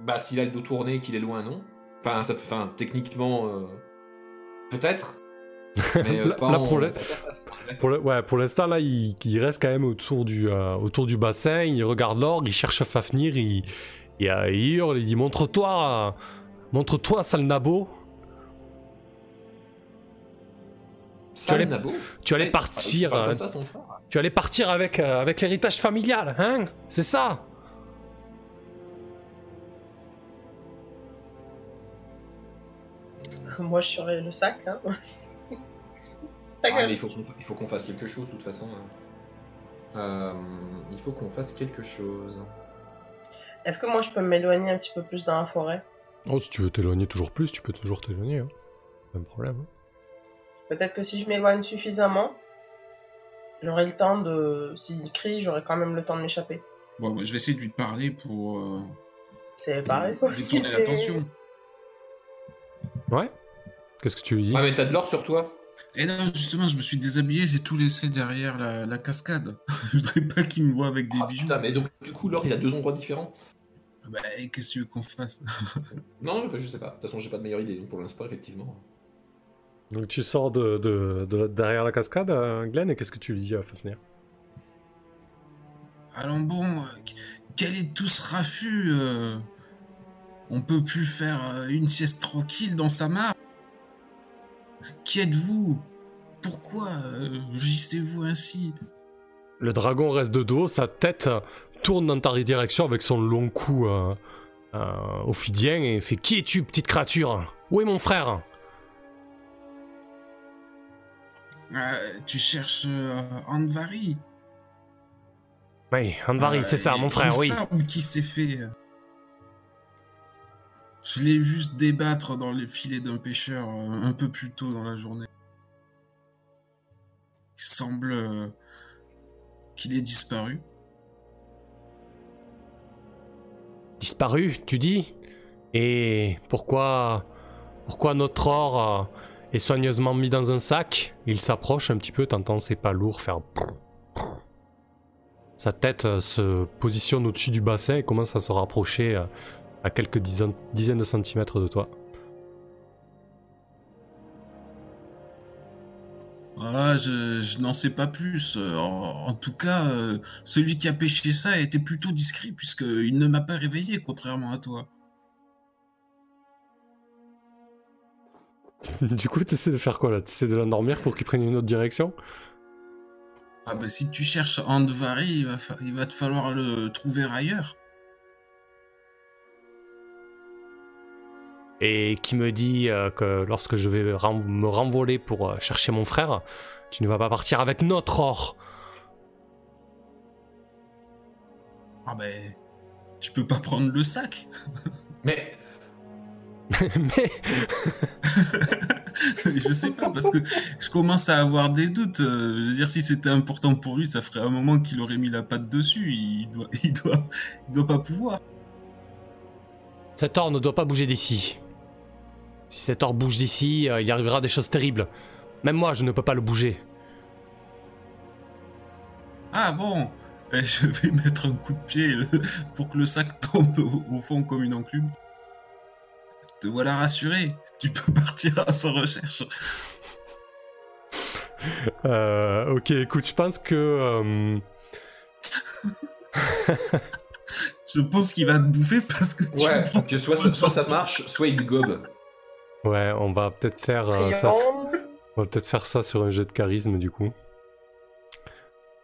Bah, s'il a le dos tourné et qu'il est loin, non. Enfin, ça, enfin techniquement, euh, peut-être. Mais euh, Là- pas là, en pour le- face à face. Pour le- ouais, pour l'instant, là, il, il reste quand même autour du, euh, autour du bassin, il regarde l'or, il cherche Fafnir, il, il, euh, il hurle, il dit Montre-toi, euh, montre-toi, sale nabo. Ça, allais- Nabo Tu allais partir, euh, ça, tu allais partir avec, euh, avec l'héritage familial, hein C'est ça Moi, je serais le sac. Hein. Ta Ah, mais il faut qu'on fa- il faut qu'on fasse quelque chose, de toute façon. hein. Euh, il faut qu'on fasse quelque chose. Est-ce que moi, je peux m'éloigner un petit peu plus dans la forêt? Oh, si tu veux t'éloigner toujours plus, tu peux toujours t'éloigner. Hein. Pas de problème. hein. Peut-être que si je m'éloigne suffisamment, j'aurai le temps de. S'il crie, j'aurai quand même le temps de m'échapper. Bon, moi, je vais essayer de lui parler pour euh, C'est pareil, quoi. détourner l'attention. Ouais Qu'est-ce que tu lui dis? Ah, mais t'as de l'or sur toi Et non, justement, je me suis déshabillé, j'ai tout laissé derrière la, la cascade. je voudrais pas qu'il me voit avec des Ah, bijoux. putain, mais donc, du coup, l'or, il a deux endroits différents? Bah, et qu'est-ce que tu veux qu'on fasse? Non, enfin, je sais pas. De toute façon, j'ai pas de meilleure idée. Donc, pour l'instant, effectivement. Donc tu sors de, de- de la- derrière la cascade, euh, Glenn, et qu'est-ce que tu lui dis à Fafnir Allons bon, euh, quel est tout ce raffut euh? On peut plus faire euh, une sieste tranquille dans sa mare Qui êtes-vous? Pourquoi euh, gissez-vous ainsi? Le dragon reste de dos, sa tête tourne dans ta direction avec son long cou euh, euh, ophidien et fait Qui es-tu, petite créature? Où est mon frère? Euh, Tu cherches euh, Anvari Oui, Anvari, c'est ça, mon frère, oui. qu'il s'est fait. Je l'ai vu se débattre dans les filets d'un pêcheur euh, un peu plus tôt dans la journée. Il semble euh, qu'il ait disparu. Disparu, tu dis? Et pourquoi pourquoi notre or euh, est soigneusement mis dans un sac? Il s'approche un petit peu, t'entends ses pas lourds faire. Sa tête se positionne au-dessus du bassin et commence à se rapprocher à quelques dizaines, dizaines de centimètres de toi. Ah, je, je n'en sais pas plus. Euh, En, en tout cas, euh, celui qui a pêché ça a été plutôt discret puisqu'il ne m'a pas réveillé, contrairement à toi. du coup, t'essaies de faire quoi là? T'essaies de l'endormir pour qu'il prenne une autre direction? Ah bah si tu cherches Andvari, il va, il va te falloir le trouver ailleurs. Et qui me dit euh, que lorsque je vais me renvoler pour euh, chercher mon frère, tu ne vas pas partir avec notre or. Ah ben, tu peux pas prendre le sac. Mais Mais je sais pas parce que je commence à avoir des doutes. Euh, Je veux dire, si c'était important pour lui, ça ferait un moment qu'il aurait mis la patte dessus. Il doit, il doit, il doit pas pouvoir. cet or ne doit pas bouger d'ici. Si cet or bouge d'ici, euh, il arrivera des choses terribles. Même moi, je ne peux pas le bouger. Ah bon, Eh, je vais mettre un coup de pied le- pour que le sac tombe au, au fond comme une enclume. Te voilà rassuré. Tu peux partir à sa recherche. Euh, ok, écoute, je pense que... euh, Je pense qu'il va te bouffer parce que tu ouais, parce que soit, ça- soit ça marche, soit il gobe. Ouais, on va peut-être faire euh, ça. On va peut-être faire ça sur un jet de charisme du coup.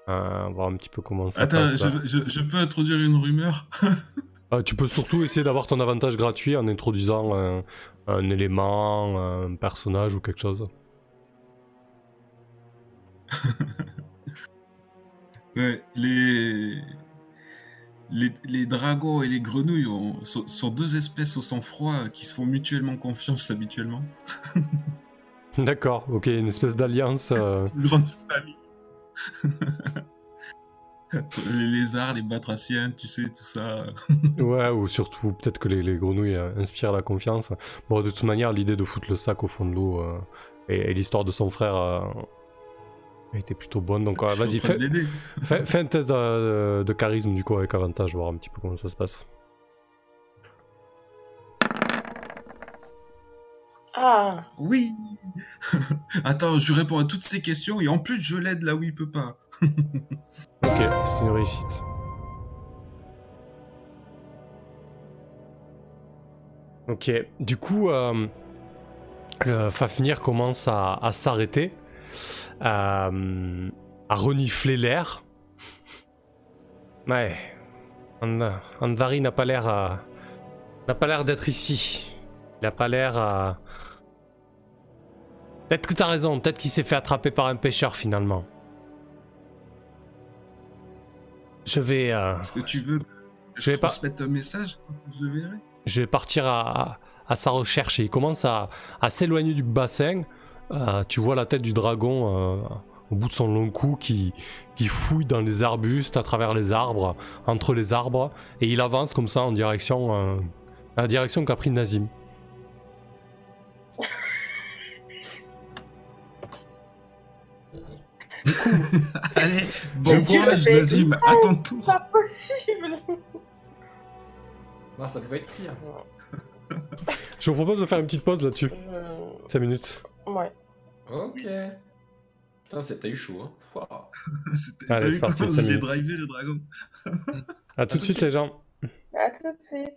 Euh, voir un petit peu comment ça Attends, passe. je, je- je peux introduire une rumeur Ah, tu peux surtout essayer d'avoir ton avantage gratuit en introduisant un, un élément, un personnage ou quelque chose. Ouais, les... les... les dragons et les grenouilles ont- sont... sont deux espèces au sang-froid qui se font mutuellement confiance habituellement. D'accord, ok, une espèce d'alliance. euh, Une grande famille. les lézards, les batraciens, tu sais, tout ça. Ouais, ou surtout peut-être que les, les grenouilles euh, inspirent la confiance. Bon, de toute manière, l'idée de foutre le sac au fond de l'eau euh, et, et l'histoire de son frère a été plutôt bonne. Donc, euh, vas-y, fais, un test de, de charisme du coup avec avantage, voir un petit peu comment ça se passe. Ah, Oui Attends, je réponds à toutes ces questions et en plus je l'aide là où il peut pas. Ok, c'est une réussite. Ok, du coup, euh, le Fafnir commence à, à s'arrêter à, à renifler l'air. Ouais. And- Andvari n'a pas l'air à- n'a pas l'air d'être ici. Il n'a pas l'air à... Peut-être que t'as raison, peut-être qu'il s'est fait attraper par un pêcheur finalement. Je vais, euh, Est-ce que tu veux que Je je vais pas- transmette un message je le verrai je vais partir à, à- à sa recherche et il commence à, à s'éloigner du bassin. Euh, tu vois la tête du dragon euh, au bout de son long cou qui, qui fouille dans les arbustes, à travers les arbres, entre les arbres, et il avance comme ça en direction, euh, à la direction qu'a pris Nazim. Allez, Je bon courage, Nazim, à ton tour. Pas possible ça pouvait être pire. Je vous propose de faire une petite pause là-dessus. Euh, 5 minutes. Ouais. Ok. Putain, c'est- t'as eu chaud, hein. C'était- Allez, T'as vu parti, comment l'ai minutes. drivé le dragon? À tout de suite les gens. À tout de suite.